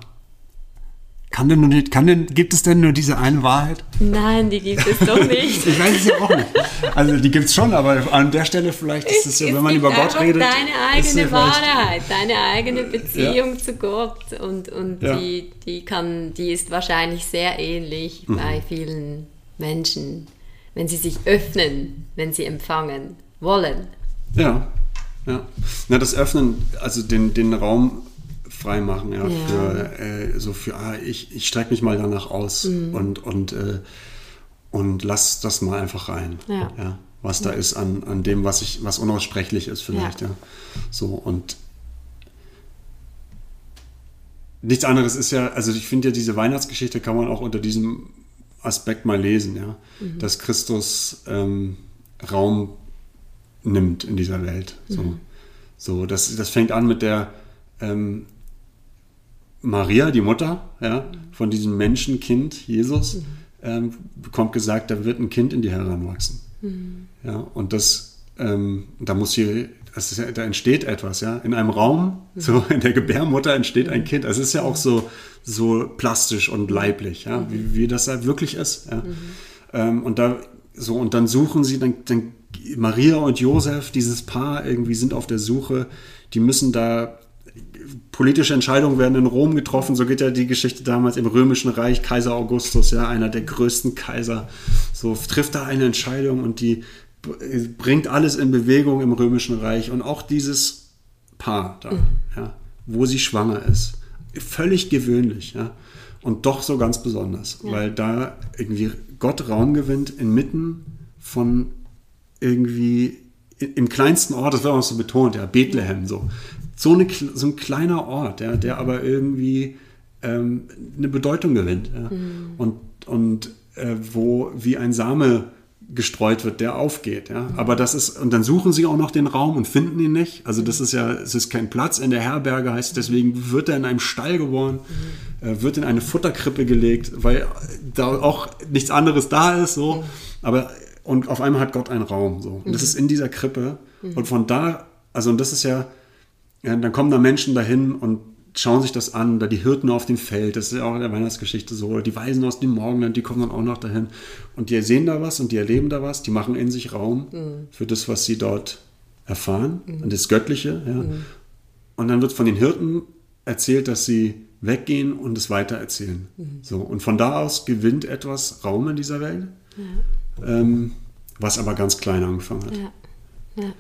Kann denn nur nicht, kann denn, gibt es denn nur diese eine Wahrheit? Nein, die gibt es doch nicht. ich weiß es ja auch nicht. Also die gibt es schon, aber an der Stelle vielleicht ist es, ja, wenn man über Gott redet. Deine eigene Wahrheit, deine eigene Beziehung ja. zu Gott und, und ja. die, die, kann, die ist wahrscheinlich sehr ähnlich mhm. bei vielen Menschen, wenn sie sich öffnen, wenn sie empfangen wollen. Ja, ja. Na, das Öffnen, also den, den Raum freimachen, ja, ja. für äh, so für, ah, ich, ich strecke mich mal danach aus mhm. und, und, äh, und lass das mal einfach rein. Ja. ja was da ist an, an dem, was ich, was unaussprechlich ist, vielleicht, ja. ja. So, und nichts anderes ist ja, also ich finde ja, diese Weihnachtsgeschichte kann man auch unter diesem Aspekt mal lesen, ja. Mhm. Dass Christus ähm, Raum nimmt in dieser Welt. So, mhm. so das, das fängt an mit der ähm, Maria, die Mutter, ja, von diesem Menschenkind, Jesus, mhm. ähm, bekommt gesagt, da wird ein Kind in dir heranwachsen. Mhm. Ja, und das, ähm, da muss hier, das ist, da entsteht etwas, ja, in einem Raum, mhm. so in der Gebärmutter entsteht ein mhm. Kind. Das ist ja auch so, so plastisch und leiblich, ja, wie, mhm. wie das da wirklich ist. Ja. Ähm, und da so, und dann suchen sie, dann, dann Maria und Josef, dieses Paar, irgendwie sind auf der Suche, die müssen da politische Entscheidungen werden in Rom getroffen. So geht ja die Geschichte damals im Römischen Reich. Kaiser Augustus, ja, einer der größten Kaiser, so trifft da eine Entscheidung und die bringt alles in Bewegung im Römischen Reich. Und auch dieses Paar da, mhm. ja, wo sie schwanger ist. Völlig gewöhnlich, ja. Und doch so ganz besonders, ja. weil da irgendwie Gott Raum gewinnt inmitten von irgendwie im kleinsten Ort, das wird auch so betont, ja, Bethlehem, so. So, eine, so ein kleiner Ort, ja, der aber irgendwie ähm, eine Bedeutung gewinnt. Ja. Mhm. Und, und äh, wo wie ein Same gestreut wird, der aufgeht. Ja. Aber das ist, und dann suchen sie auch noch den Raum und finden ihn nicht. Also das ist ja, es ist kein Platz in der Herberge, heißt deswegen wird er in einem Stall geboren, mhm. äh, wird in eine Futterkrippe gelegt, weil da auch nichts anderes da ist. So. Mhm. Aber und auf einmal hat Gott einen Raum. So. Und mhm. das ist in dieser Krippe. Mhm. Und von da, also und das ist ja, ja, dann kommen da Menschen dahin und schauen sich das an, da die Hirten auf dem Feld, das ist ja auch in der Weihnachtsgeschichte so, die Weisen aus dem Morgenland, die kommen dann auch noch dahin und die sehen da was und die erleben da was, die machen in sich Raum mhm. für das, was sie dort erfahren mhm. und das Göttliche. Ja. Mhm. Und dann wird von den Hirten erzählt, dass sie weggehen und es weitererzählen. Mhm. So, und von da aus gewinnt etwas Raum in dieser Welt. Ja. Ähm, was aber ganz klein angefangen hat. Ja.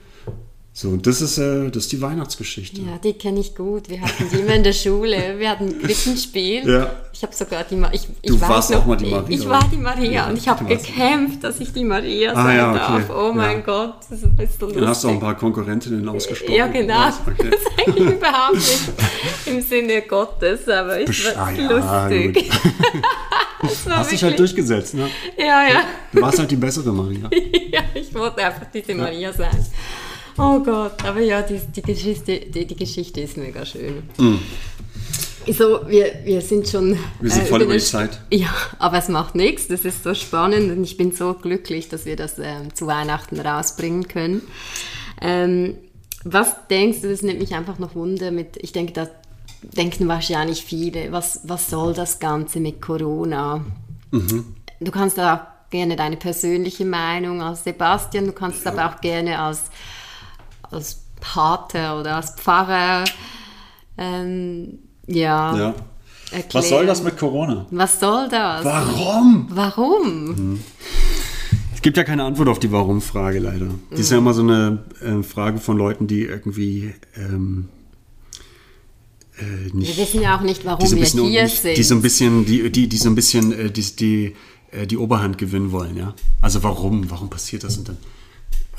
So, das ist, äh, das ist die Weihnachtsgeschichte. Ja, die kenne ich gut. Wir hatten die immer in der Schule. Wir hatten Krippenspiel. Ja. Ich habe sogar die Ma ich, ich Du warst noch, auch mal die Maria. Ich war die Maria ja, und ich habe gekämpft, dass ich die Maria ah, sein ja, okay. darf. Oh mein ja. Gott, das ist so lustig. Dann hast du auch ein paar Konkurrentinnen ausgesprochen. Ja, genau. Okay. Das ist eigentlich überhaupt nicht im Sinne Gottes, aber ich war lustig. Hast dich halt durchgesetzt, ne? Ja, ja. Du warst halt die bessere Maria. ja, ich wollte einfach diese Maria sein. Oh Gott, aber ja, die, die, Geschichte, die, die Geschichte ist mega schön. Mm. So, wir, wir sind schon. Wir sind äh, voll über die Zeit. Ja, aber es macht nichts. Das ist so spannend und ich bin so glücklich, dass wir das äh, zu Weihnachten rausbringen können. Ähm, was denkst du, das nimmt mich einfach noch Wunder mit, ich denke, da denken wahrscheinlich viele, was, was soll das Ganze mit Corona? Mhm. Du kannst da auch gerne deine persönliche Meinung als Sebastian, du kannst ja. aber auch gerne als als Pate oder als Pfarrer. Ähm, ja. ja. erklären. Was soll das mit Corona? Was soll das? Warum? Warum? Es gibt ja keine Antwort auf die Warum-Frage leider. Die ist ja immer so eine äh, Frage von Leuten, die irgendwie ähm, äh, nicht. Wir wissen ja auch nicht, warum so wir hier nicht, sind. die so ein bisschen, die, die, die so ein bisschen äh, die, die, äh, die Oberhand gewinnen wollen, ja. Also warum? Warum passiert das? Und dann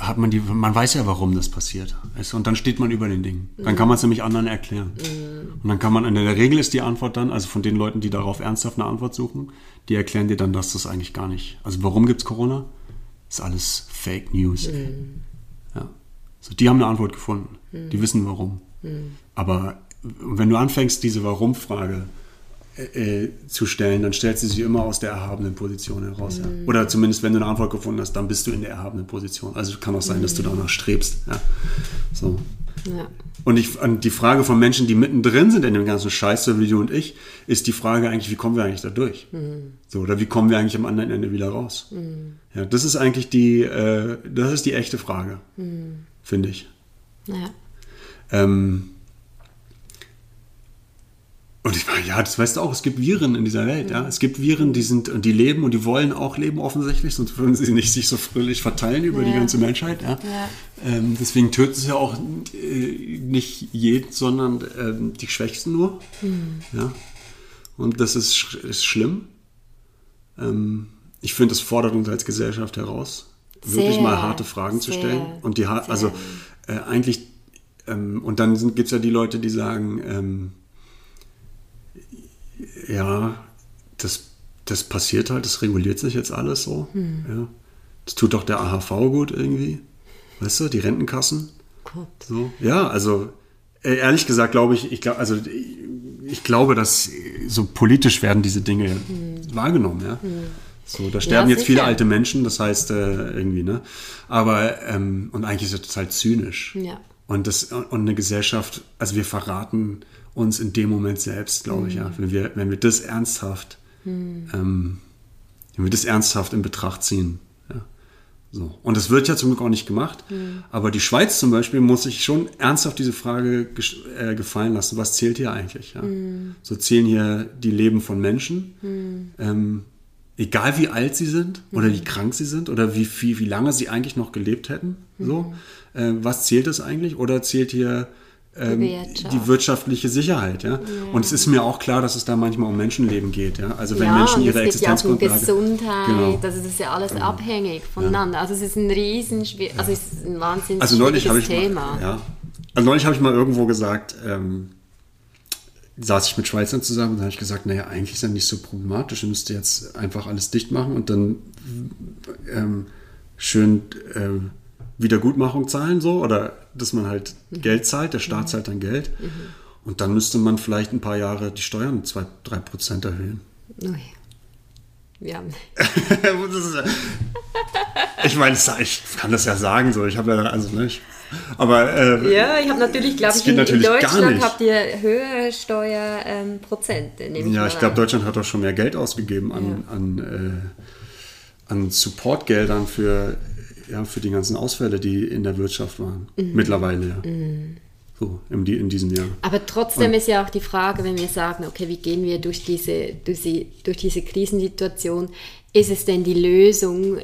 hat man die, man weiß ja, warum das passiert. Du? Und dann steht man über den Dingen. Dann kann man es nämlich anderen erklären. Und dann kann man, in der Regel ist die Antwort dann, also von den Leuten, die darauf ernsthaft eine Antwort suchen, die erklären dir dann, dass das eigentlich gar nicht. Also warum gibt es Corona? Ist alles Fake News. ey. Ja. So, die haben eine Antwort gefunden. Die wissen warum. Aber wenn du anfängst, diese Warum-Frage äh, zu stellen, dann stellst du sie immer aus der erhabenen Position heraus. Ja. Oder zumindest, wenn du eine Antwort gefunden hast, dann bist du in der erhabenen Position. Also kann auch sein, dass du danach strebst. Ja. So. ja. Und, ich, und die Frage von Menschen, die mittendrin sind in dem ganzen Scheiß, so wie du und ich, ist die Frage eigentlich, wie kommen wir eigentlich da durch? So, oder wie kommen wir eigentlich am anderen Ende wieder raus? Ja, das ist eigentlich die, äh, das ist die echte Frage, finde ich. ja. Ähm, und ich meine, ja, das weißt du auch, es gibt Viren in dieser Welt, ja. Es gibt Viren, die sind, und die leben und die wollen auch leben offensichtlich, sonst würden sie nicht sich so fröhlich verteilen über die Ja. ganze Menschheit, ja. Ja. Ähm, deswegen töten sie ja auch äh, nicht jeden, sondern ähm, die Schwächsten nur, ja. Und das ist, sch- ist schlimm. Ähm, ich finde, das fordert uns als Gesellschaft heraus, wirklich Sehr, mal harte Fragen zu sehr, stellen. Und die, ha- also äh, eigentlich, ähm, und dann gibt es ja die Leute, die sagen, ähm, ja, das, das passiert halt, das reguliert sich jetzt alles so. Hm. Ja. Das tut doch der AHV gut irgendwie. Weißt du, die Rentenkassen. Gott. So. Ja, also äh, ehrlich gesagt glaube ich, ich glaube, also ich, glaube, dass so politisch werden diese Dinge wahrgenommen, ja. So, da sterben jetzt viele alte Menschen, das heißt äh, irgendwie, ne? Aber ähm, und eigentlich ist das halt zynisch. Ja. Und das und eine Gesellschaft, also wir verraten uns in dem Moment selbst, glaube ich, ja. Wenn wir, wenn wir das ernsthaft, ähm, wenn wir das ernsthaft in Betracht ziehen. Ja. So. Und das wird ja zum Glück auch nicht gemacht. Aber die Schweiz zum Beispiel muss sich schon ernsthaft diese Frage äh, gefallen lassen, was zählt hier eigentlich? Ja? So zählen hier die Leben von Menschen, ähm, egal wie alt sie sind oder wie krank sie sind oder wie, viel, wie lange sie eigentlich noch gelebt hätten. So. Äh, was zählt das eigentlich? Oder zählt hier Wirtschaft. die wirtschaftliche Sicherheit? Ja? Und es ist mir auch klar, dass es da manchmal um Menschenleben geht. Ja? Also wenn ja, Menschen ihre es geht ja auch um Existenzgrundlage... Gesundheit, Genau. also das ist ja alles abhängig voneinander. Also es ist ein riesen, also es ist ein wahnsinnig Also neulich ich Thema. mal, ja, also neulich habe ich mal irgendwo gesagt, ähm, saß ich mit Schweizern zusammen und habe ich gesagt, naja, eigentlich ist ja nicht so problematisch, ihr müsst jetzt einfach alles dicht machen und dann ähm, schön ähm, Wiedergutmachung zahlen so oder dass man halt Geld zahlt, der Staat zahlt dann Geld und dann müsste man vielleicht ein paar Jahre die Steuern 2, 3 Prozent erhöhen. Ui. Ja. Ja- ich meine, ich kann das ja sagen so, ich habe ja, also nicht, aber äh, ja, ich habe natürlich, glaube ich, in, in natürlich gar Deutschland habt ihr höhere Steuerprozente. nehme Ja, mal ich glaube, an. Deutschland hat auch schon mehr Geld ausgegeben an, an, äh, an Supportgeldern für, ja, für die ganzen Ausfälle, die in der Wirtschaft waren. Mhm. Mittlerweile, ja. So, in, die, in diesem Jahr. Aber trotzdem ist ja auch die Frage, wenn wir sagen, okay, wie gehen wir durch diese, durch die, durch diese Krisensituation, ist es denn die Lösung,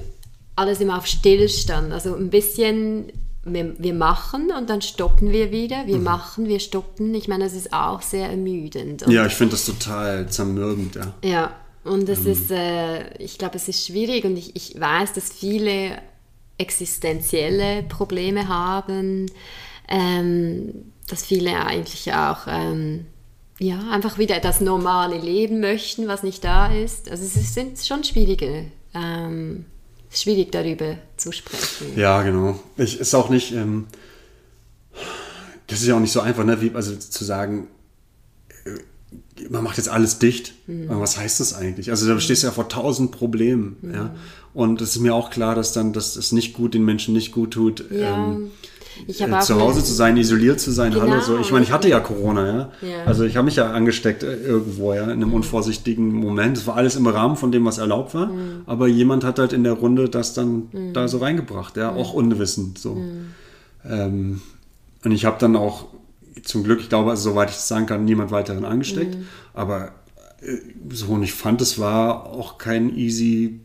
alles immer auf Stillstand? Also ein bisschen, wir, wir machen und dann stoppen wir wieder, wir machen, wir stoppen. Ich meine, das ist auch sehr ermüdend. Und Ja, ich finde das total zermürbend, ja. Ja, und Ähm. es ist, äh, ich glaube, es ist schwierig und ich, ich weiß, dass viele existenzielle Probleme haben, ähm, dass viele eigentlich auch ähm, ja, einfach wieder das normale Leben möchten, was nicht da ist. Also es ist- sind schon schwierige, ähm, schwierig darüber zu sprechen. Ja, genau. Ich, ist auch nicht, ähm, das ist ja auch nicht so einfach, ne? Wie, also zu sagen, äh, man macht jetzt alles dicht. Mhm. Was heißt das eigentlich? Also da stehst du ja vor tausend Problemen. Mhm. Ja? Und es ist mir auch klar, dass dann, dass es nicht gut den Menschen nicht gut tut, Ja, ähm, äh, zu Hause zu sein, isoliert zu sein, Genau. hallo so. Ich meine, ich hatte ja Corona, ja. Ja. Also ich habe mich ja angesteckt äh, irgendwo, ja, in einem unvorsichtigen Moment. Es war alles im Rahmen von dem, was erlaubt war. Mhm. Aber jemand hat halt in der Runde das dann da so reingebracht, ja, auch unwissend so. Mhm. Ähm, und ich habe dann auch zum Glück, ich glaube, also, soweit ich das sagen kann, niemand weiteren angesteckt. Mhm. Aber äh, so, und ich fand, es war auch kein easy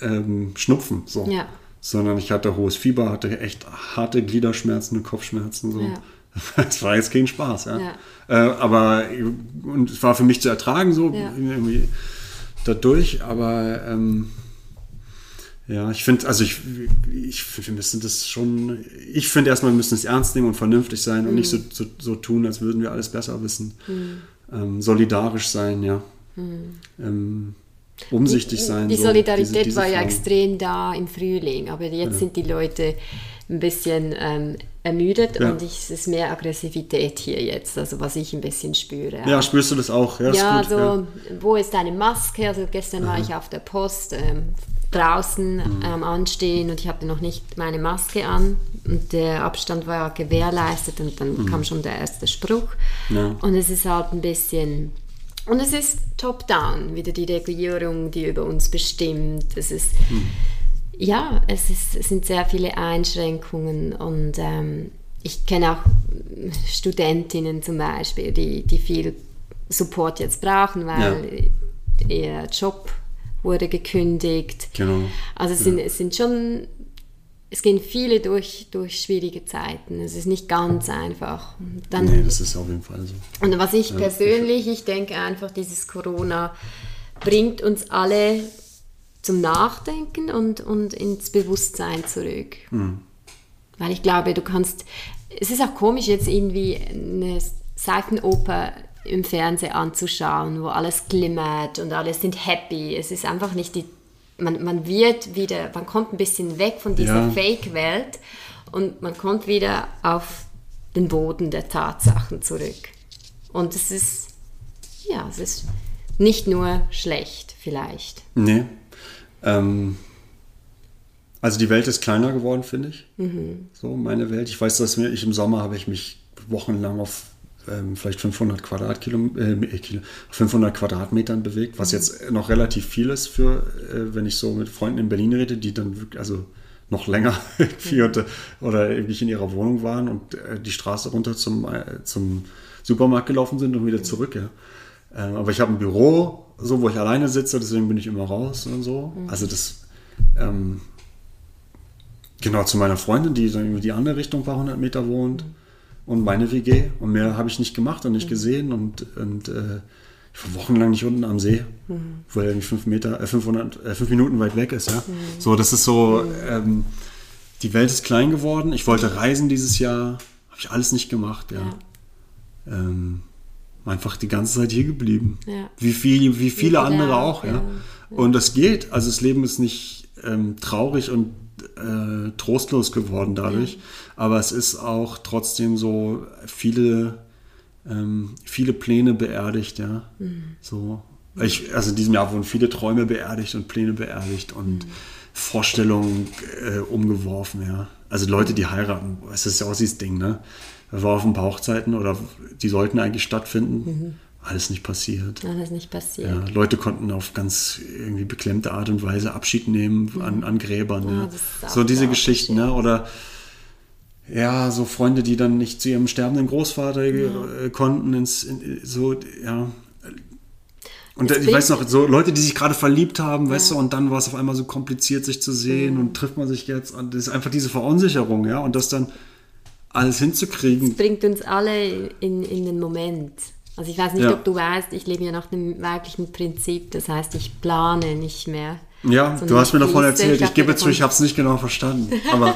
ähm, Schnupfen, so. Ja. Sondern ich hatte hohes Fieber, hatte echt harte Gliederschmerzen und Kopfschmerzen, so. Ja. Das war jetzt kein Spaß, ja. Ja. Äh, aber, und es war für mich zu ertragen, so, irgendwie dadurch, aber, ähm, ja, ich finde, also ich, ich finde, wir müssen das schon, ich finde erstmal, wir müssen es ernst nehmen und vernünftig sein und nicht so, so, so tun, als würden wir alles besser wissen. Ähm, solidarisch sein, ja. Ähm, umsichtig sein. Die so, Solidarität diese- diese war ja extrem da im Frühling, aber jetzt sind die Leute ein bisschen ähm, ermüdet Ja. und ich, es ist mehr Aggressivität hier jetzt, also was ich ein bisschen spüre. Ja, spürst du das auch? Ja, Ja, gut, so, ja. wo ist deine Maske? Also gestern war ich auf der Post ähm, draußen Mhm. am Anstehen und ich hatte noch nicht meine Maske an und der Abstand war ja gewährleistet und dann kam schon der erste Spruch. Mhm. Ja. Und es ist halt ein bisschen... Und es ist top-down, wieder die Regierung, die über uns bestimmt. Es ist... Mhm. Ja, es, ist, es sind sehr viele Einschränkungen und ähm, ich kenne auch Studentinnen zum Beispiel, die, die viel Support jetzt brauchen, weil ihr Job wurde gekündigt. Genau. Also es sind, es sind schon, es gehen viele durch, durch schwierige Zeiten. Es ist nicht ganz einfach. Und Dann, Nee, das ist auf jeden Fall so. und was ich persönlich, ich denke einfach, dieses Corona bringt uns alle zum Nachdenken und, und ins Bewusstsein zurück. Weil ich glaube, du kannst, es ist auch komisch jetzt irgendwie eine Seifenoper im Fernsehen anzuschauen, wo alles glimmert und alle sind happy. Es ist einfach nicht die, man, man wird wieder, man kommt ein bisschen weg von dieser Ja. Fake-Welt und man kommt wieder auf den Boden der Tatsachen zurück. Und es ist, ja, es ist nicht nur schlecht vielleicht. Nee. Ähm, also die Welt ist kleiner geworden, finde ich. So, meine Welt. Ich weiß, dass mir, ich im Sommer habe ich mich wochenlang auf ähm, vielleicht 500 Quadratkilo, äh, Kilo, 500 Quadratmetern bewegt, was jetzt noch relativ viel ist für, äh, wenn ich so mit Freunden in Berlin rede, die dann wirklich, also noch länger irgendwie oder, oder irgendwie in ihrer Wohnung waren und äh, die Straße runter zum, äh, zum Supermarkt gelaufen sind und wieder zurück. Ja. Ähm, aber ich habe ein Büro, so wo ich alleine sitze, deswegen bin ich immer raus und so. Also das ähm, genau zu meiner Freundin, die dann über die andere Richtung ein paar hundert Meter wohnt und meine WG und mehr habe ich nicht gemacht und nicht gesehen und, und äh, ich war wochenlang nicht unten am See, wo er irgendwie fünf Meter, äh, 500, äh, fünf Minuten weit weg ist. Ja? So, das ist so, ähm, die Welt ist klein geworden. Ich wollte reisen dieses Jahr, habe ich alles nicht gemacht. Ja. Ähm, einfach die ganze Zeit hier geblieben. Ja. Wie, viel, wie viele viele andere auch, auch, ja. ja. Und das geht. Also das Leben ist nicht ähm, traurig und äh, trostlos geworden dadurch. Aber es ist auch trotzdem so viele, ähm, viele Pläne beerdigt, ja. So. Ich, also in diesem Jahr wurden viele Träume beerdigt und Pläne beerdigt und Vorstellungen äh, umgeworfen, ja. Also Leute, die heiraten, es ist ja auch dieses Ding, ne? War auf ein paar Hochzeiten oder die sollten eigentlich stattfinden. Alles nicht passiert. Alles nicht passiert. Ja, Leute konnten auf ganz irgendwie beklemmte Art und Weise Abschied nehmen an, an Gräbern. Ja. das auch So diese Geschichten, ne? Oder ja, so Freunde, die dann nicht zu ihrem sterbenden Großvater äh, konnten, ins, in, so, ja. Und ich weiß noch, so Leute, die sich gerade verliebt haben, weißt du, und dann war es auf einmal so kompliziert, sich zu sehen und trifft man sich jetzt. Und das ist einfach diese Verunsicherung, ja. Und das dann alles hinzukriegen. bringt uns alle in, in den Moment. Also ich weiß nicht, Ja. ob du weißt, ich lebe ja nach dem weiblichen Prinzip, das heißt, ich plane nicht mehr. Ja, du hast mir davon erzählt. Ich gebe zu, ich habe es nicht genau verstanden. Aber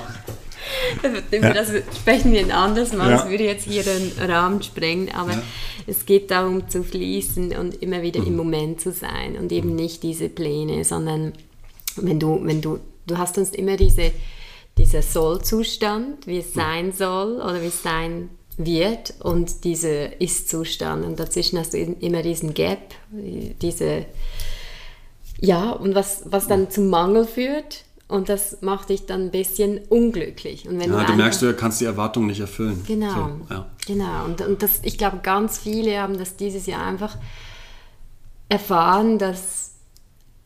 das sprechen wir ein anderes Mal, Ja. das würde jetzt hier den Rahmen sprengen, aber Ja. es geht darum zu fließen und immer wieder Mhm. im Moment zu sein und eben nicht diese Pläne, sondern wenn du, wenn du, du hast uns immer diese, dieser Soll-Zustand, wie es sein soll oder wie es sein wird und dieser Ist-Zustand und dazwischen hast du immer diesen Gap, diese ja, und was, was dann zum Mangel führt und das macht dich dann ein bisschen unglücklich. Und wenn ja, du einfach- merkst, du kannst die Erwartungen nicht erfüllen. Genau. So, ja. Genau. Und, und das, ich glaube, ganz viele haben das dieses Jahr einfach erfahren, dass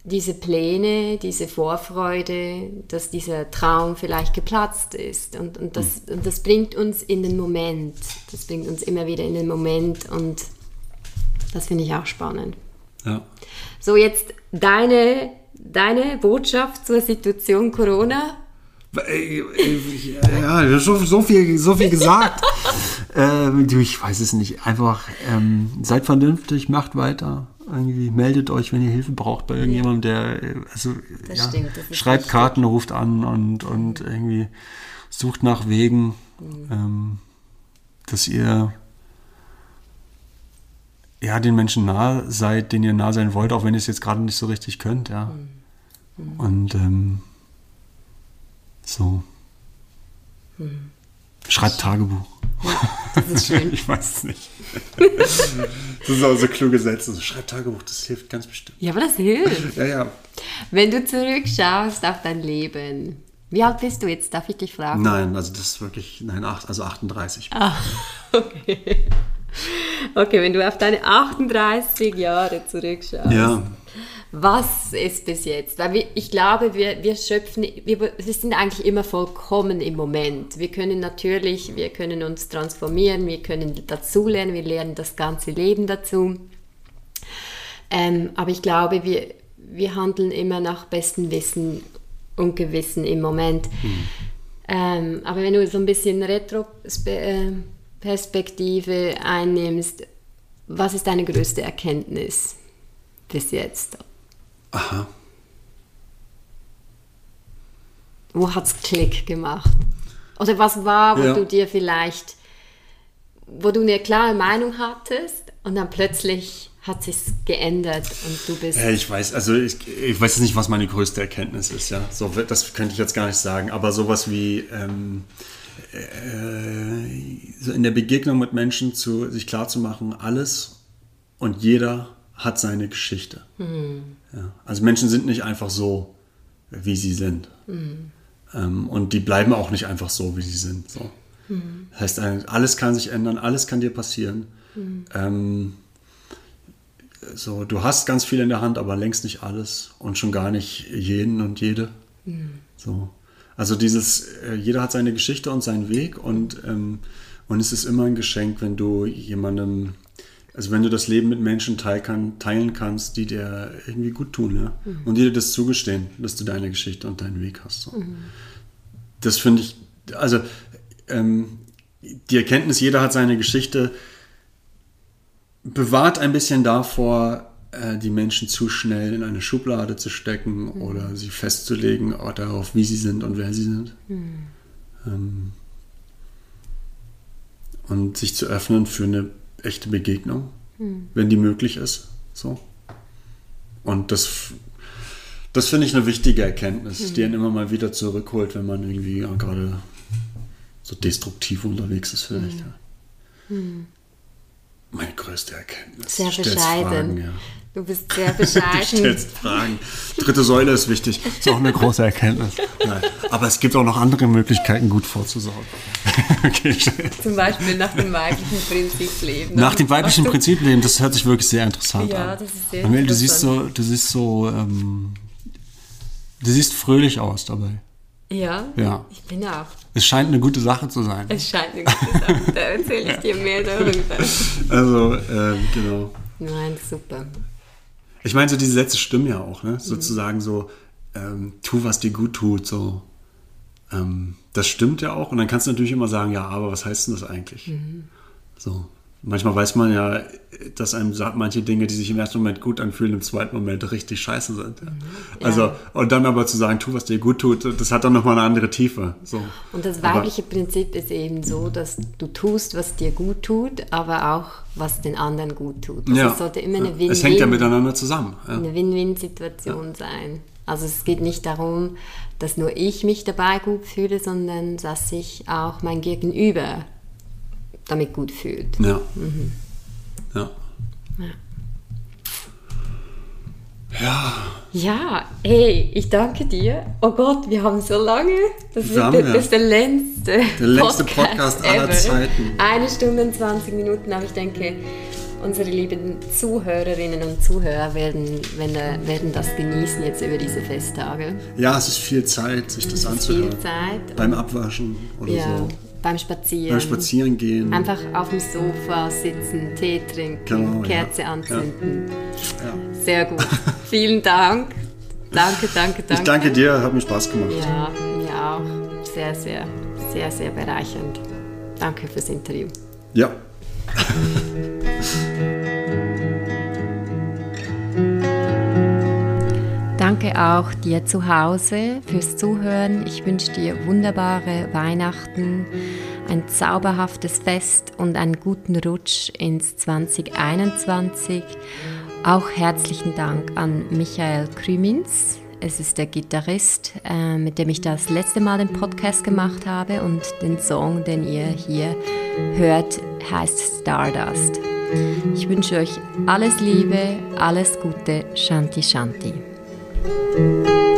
diese Pläne, diese Vorfreude, dass dieser Traum vielleicht geplatzt ist. Und, und, das, und das bringt uns in den Moment. Das bringt uns immer wieder in den Moment und das finde ich auch spannend. Ja. So, jetzt deine, deine Botschaft zur Situation Corona. Äh, Ja, so, so, viel, so viel gesagt. ähm, du, ich weiß es nicht. Einfach ähm, seid vernünftig, macht weiter. Irgendwie meldet euch, wenn ihr Hilfe braucht bei irgendjemandem, der äh, also Das ja, stimmt, schreibt wichtig. Karten, ruft an und, und irgendwie sucht nach Wegen, Mhm. ähm, dass ihr ja den Menschen nahe seid, denen ihr nah sein wollt, auch wenn ihr es jetzt gerade nicht so richtig könnt, ja. Mhm. Und ähm, so. Mhm. Schreibt Tagebuch. Das ist schön. Ich weiß es nicht. Das sind auch so kluge Sätze. So, Schreib Tagebuch, das hilft ganz bestimmt. Ja, aber das hilft. Ja, ja. Wenn du zurückschaust auf dein Leben. Wie alt bist du jetzt? Darf ich dich fragen? Nein, also das ist wirklich, nein, acht, also 38. Okay. Okay, wenn du auf deine 38 Jahre zurückschaust. Ja. Was ist bis jetzt? Weil wir, ich glaube, wir, wir schöpfen, wir, wir sind eigentlich immer vollkommen im Moment. Wir können natürlich, wir können uns transformieren, wir können dazulernen, wir lernen das ganze Leben dazu. Ähm, aber ich glaube, wir, wir handeln immer nach bestem Wissen und Gewissen im Moment. Ähm, aber wenn du so ein bisschen Retro-Perspektive einnimmst, was ist deine größte Erkenntnis bis jetzt? Aha. Wo hat es Klick gemacht? Oder was war, wo Ja. du dir vielleicht, wo du eine klare Meinung hattest und dann plötzlich hat sich geändert und du bist. Ja, ich weiß, also ich, ich weiß jetzt nicht, was meine größte Erkenntnis ist, ja. So, das könnte ich jetzt gar nicht sagen, aber sowas wie ähm, äh, so in der Begegnung mit Menschen zu, sich klarzumachen, alles und jeder hat seine Geschichte. Ja. Also Menschen sind nicht einfach so, wie sie sind. Ähm, und die bleiben auch nicht einfach so, wie sie sind. So. Das heißt, alles kann sich ändern, alles kann dir passieren. Ähm, so, du hast ganz viel in der Hand, aber längst nicht alles und schon gar nicht jeden und jede. So. Also dieses, äh, jeder hat seine Geschichte und seinen Weg und, ähm, und es ist immer ein Geschenk, wenn du jemandem, also wenn du das Leben mit Menschen teilen kannst, die dir irgendwie gut tun, ja. Und die dir das zugestehen, dass du deine Geschichte und deinen Weg hast. So. Das finde ich, also ähm, die Erkenntnis, jeder hat seine Geschichte, bewahrt ein bisschen davor, äh, die Menschen zu schnell in eine Schublade zu stecken oder sie festzulegen auch darauf, wie sie sind und wer sie sind. Ähm, und sich zu öffnen für eine echte Begegnung, wenn die möglich ist. So. Und das, das finde ich eine wichtige Erkenntnis, die einen immer mal wieder zurückholt, wenn man irgendwie ja, gerade so destruktiv unterwegs ist vielleicht. Ja. Meine größte Erkenntnis. Sehr bescheiden. Fragen, ja. Du bist sehr Du bescheiden. stellst Fragen. Dritte Säule ist wichtig. ist auch eine große Erkenntnis. Nein. Aber es gibt auch noch andere Möglichkeiten, gut vorzusorgen. okay. Zum Beispiel nach dem weiblichen Prinzip leben. Nach dem weiblichen du- Prinzip leben, das hört sich wirklich sehr interessant Ja, an. das ist sehr Manuel, du siehst interessant. so, du siehst so, ähm, du siehst fröhlich aus dabei. Ja, Ja. ich bin auch. Es scheint eine gute Sache zu sein. Es scheint eine gute Sache. Da erzähle ich dir mehr darüber. Also, ähm, genau. Nein, super. Ich meine, so diese Sätze stimmen ja auch, ne? Sozusagen so, ähm, tu, was dir gut tut, so. Ähm, das stimmt ja auch. Und dann kannst du natürlich immer sagen, ja, aber was heißt denn das eigentlich? So. Manchmal weiß man ja, dass einem manche Dinge, die sich im ersten Moment gut anfühlen, im zweiten Moment richtig scheiße sind. Ja. Also, und dann aber zu sagen, tu, was dir gut tut, das hat dann nochmal eine andere Tiefe. So. Und das Aber- weibliche Prinzip ist eben so, dass du tust, was dir gut tut, aber auch, was den anderen gut tut. Also Ja. es sollte immer eine Ja. Win-Win Es hängt ja miteinander zusammen. Ja. eine Win-Win-Situation sein. Also es geht nicht darum, dass nur ich mich dabei gut fühle, sondern dass sich auch mein Gegenüber damit gut fühlt. Ja. ja. Ja, Ja, hey, ich danke dir. Oh Gott, wir haben so lange. Das, haben, der, ja. das ist der längste, Der längste Podcast aller. Zeiten. Eine Stunde und 20 Minuten, aber ich denke, unsere lieben Zuhörerinnen und Zuhörer werden, werden, werden das genießen jetzt über diese Festtage. ja, es ist viel Zeit, sich das Es ist anzuhören. viel Zeit. Beim Abwaschen oder Ja, so. Beim Spazieren. Beim Spazieren gehen. Einfach auf dem Sofa sitzen, Tee trinken, Genau, ja. Kerze anzünden. Ja. Sehr gut. Vielen Dank. Danke, danke, danke. Ich danke dir, hat mir Spaß gemacht. Ja, mir auch. Sehr, sehr, sehr, sehr bereichernd. Danke fürs Interview. Ja. Danke auch dir zu Hause fürs Zuhören. Ich wünsche dir wunderbare Weihnachten, ein zauberhaftes Fest und einen guten Rutsch ins 2021. Auch herzlichen Dank an Michael Krümins. Es ist der Gitarrist, äh, mit dem ich das letzte Mal den Podcast gemacht habe und den Song, den ihr hier hört, heißt Stardust. Ich wünsche euch alles Liebe, alles Gute, Shanti Shanti. Música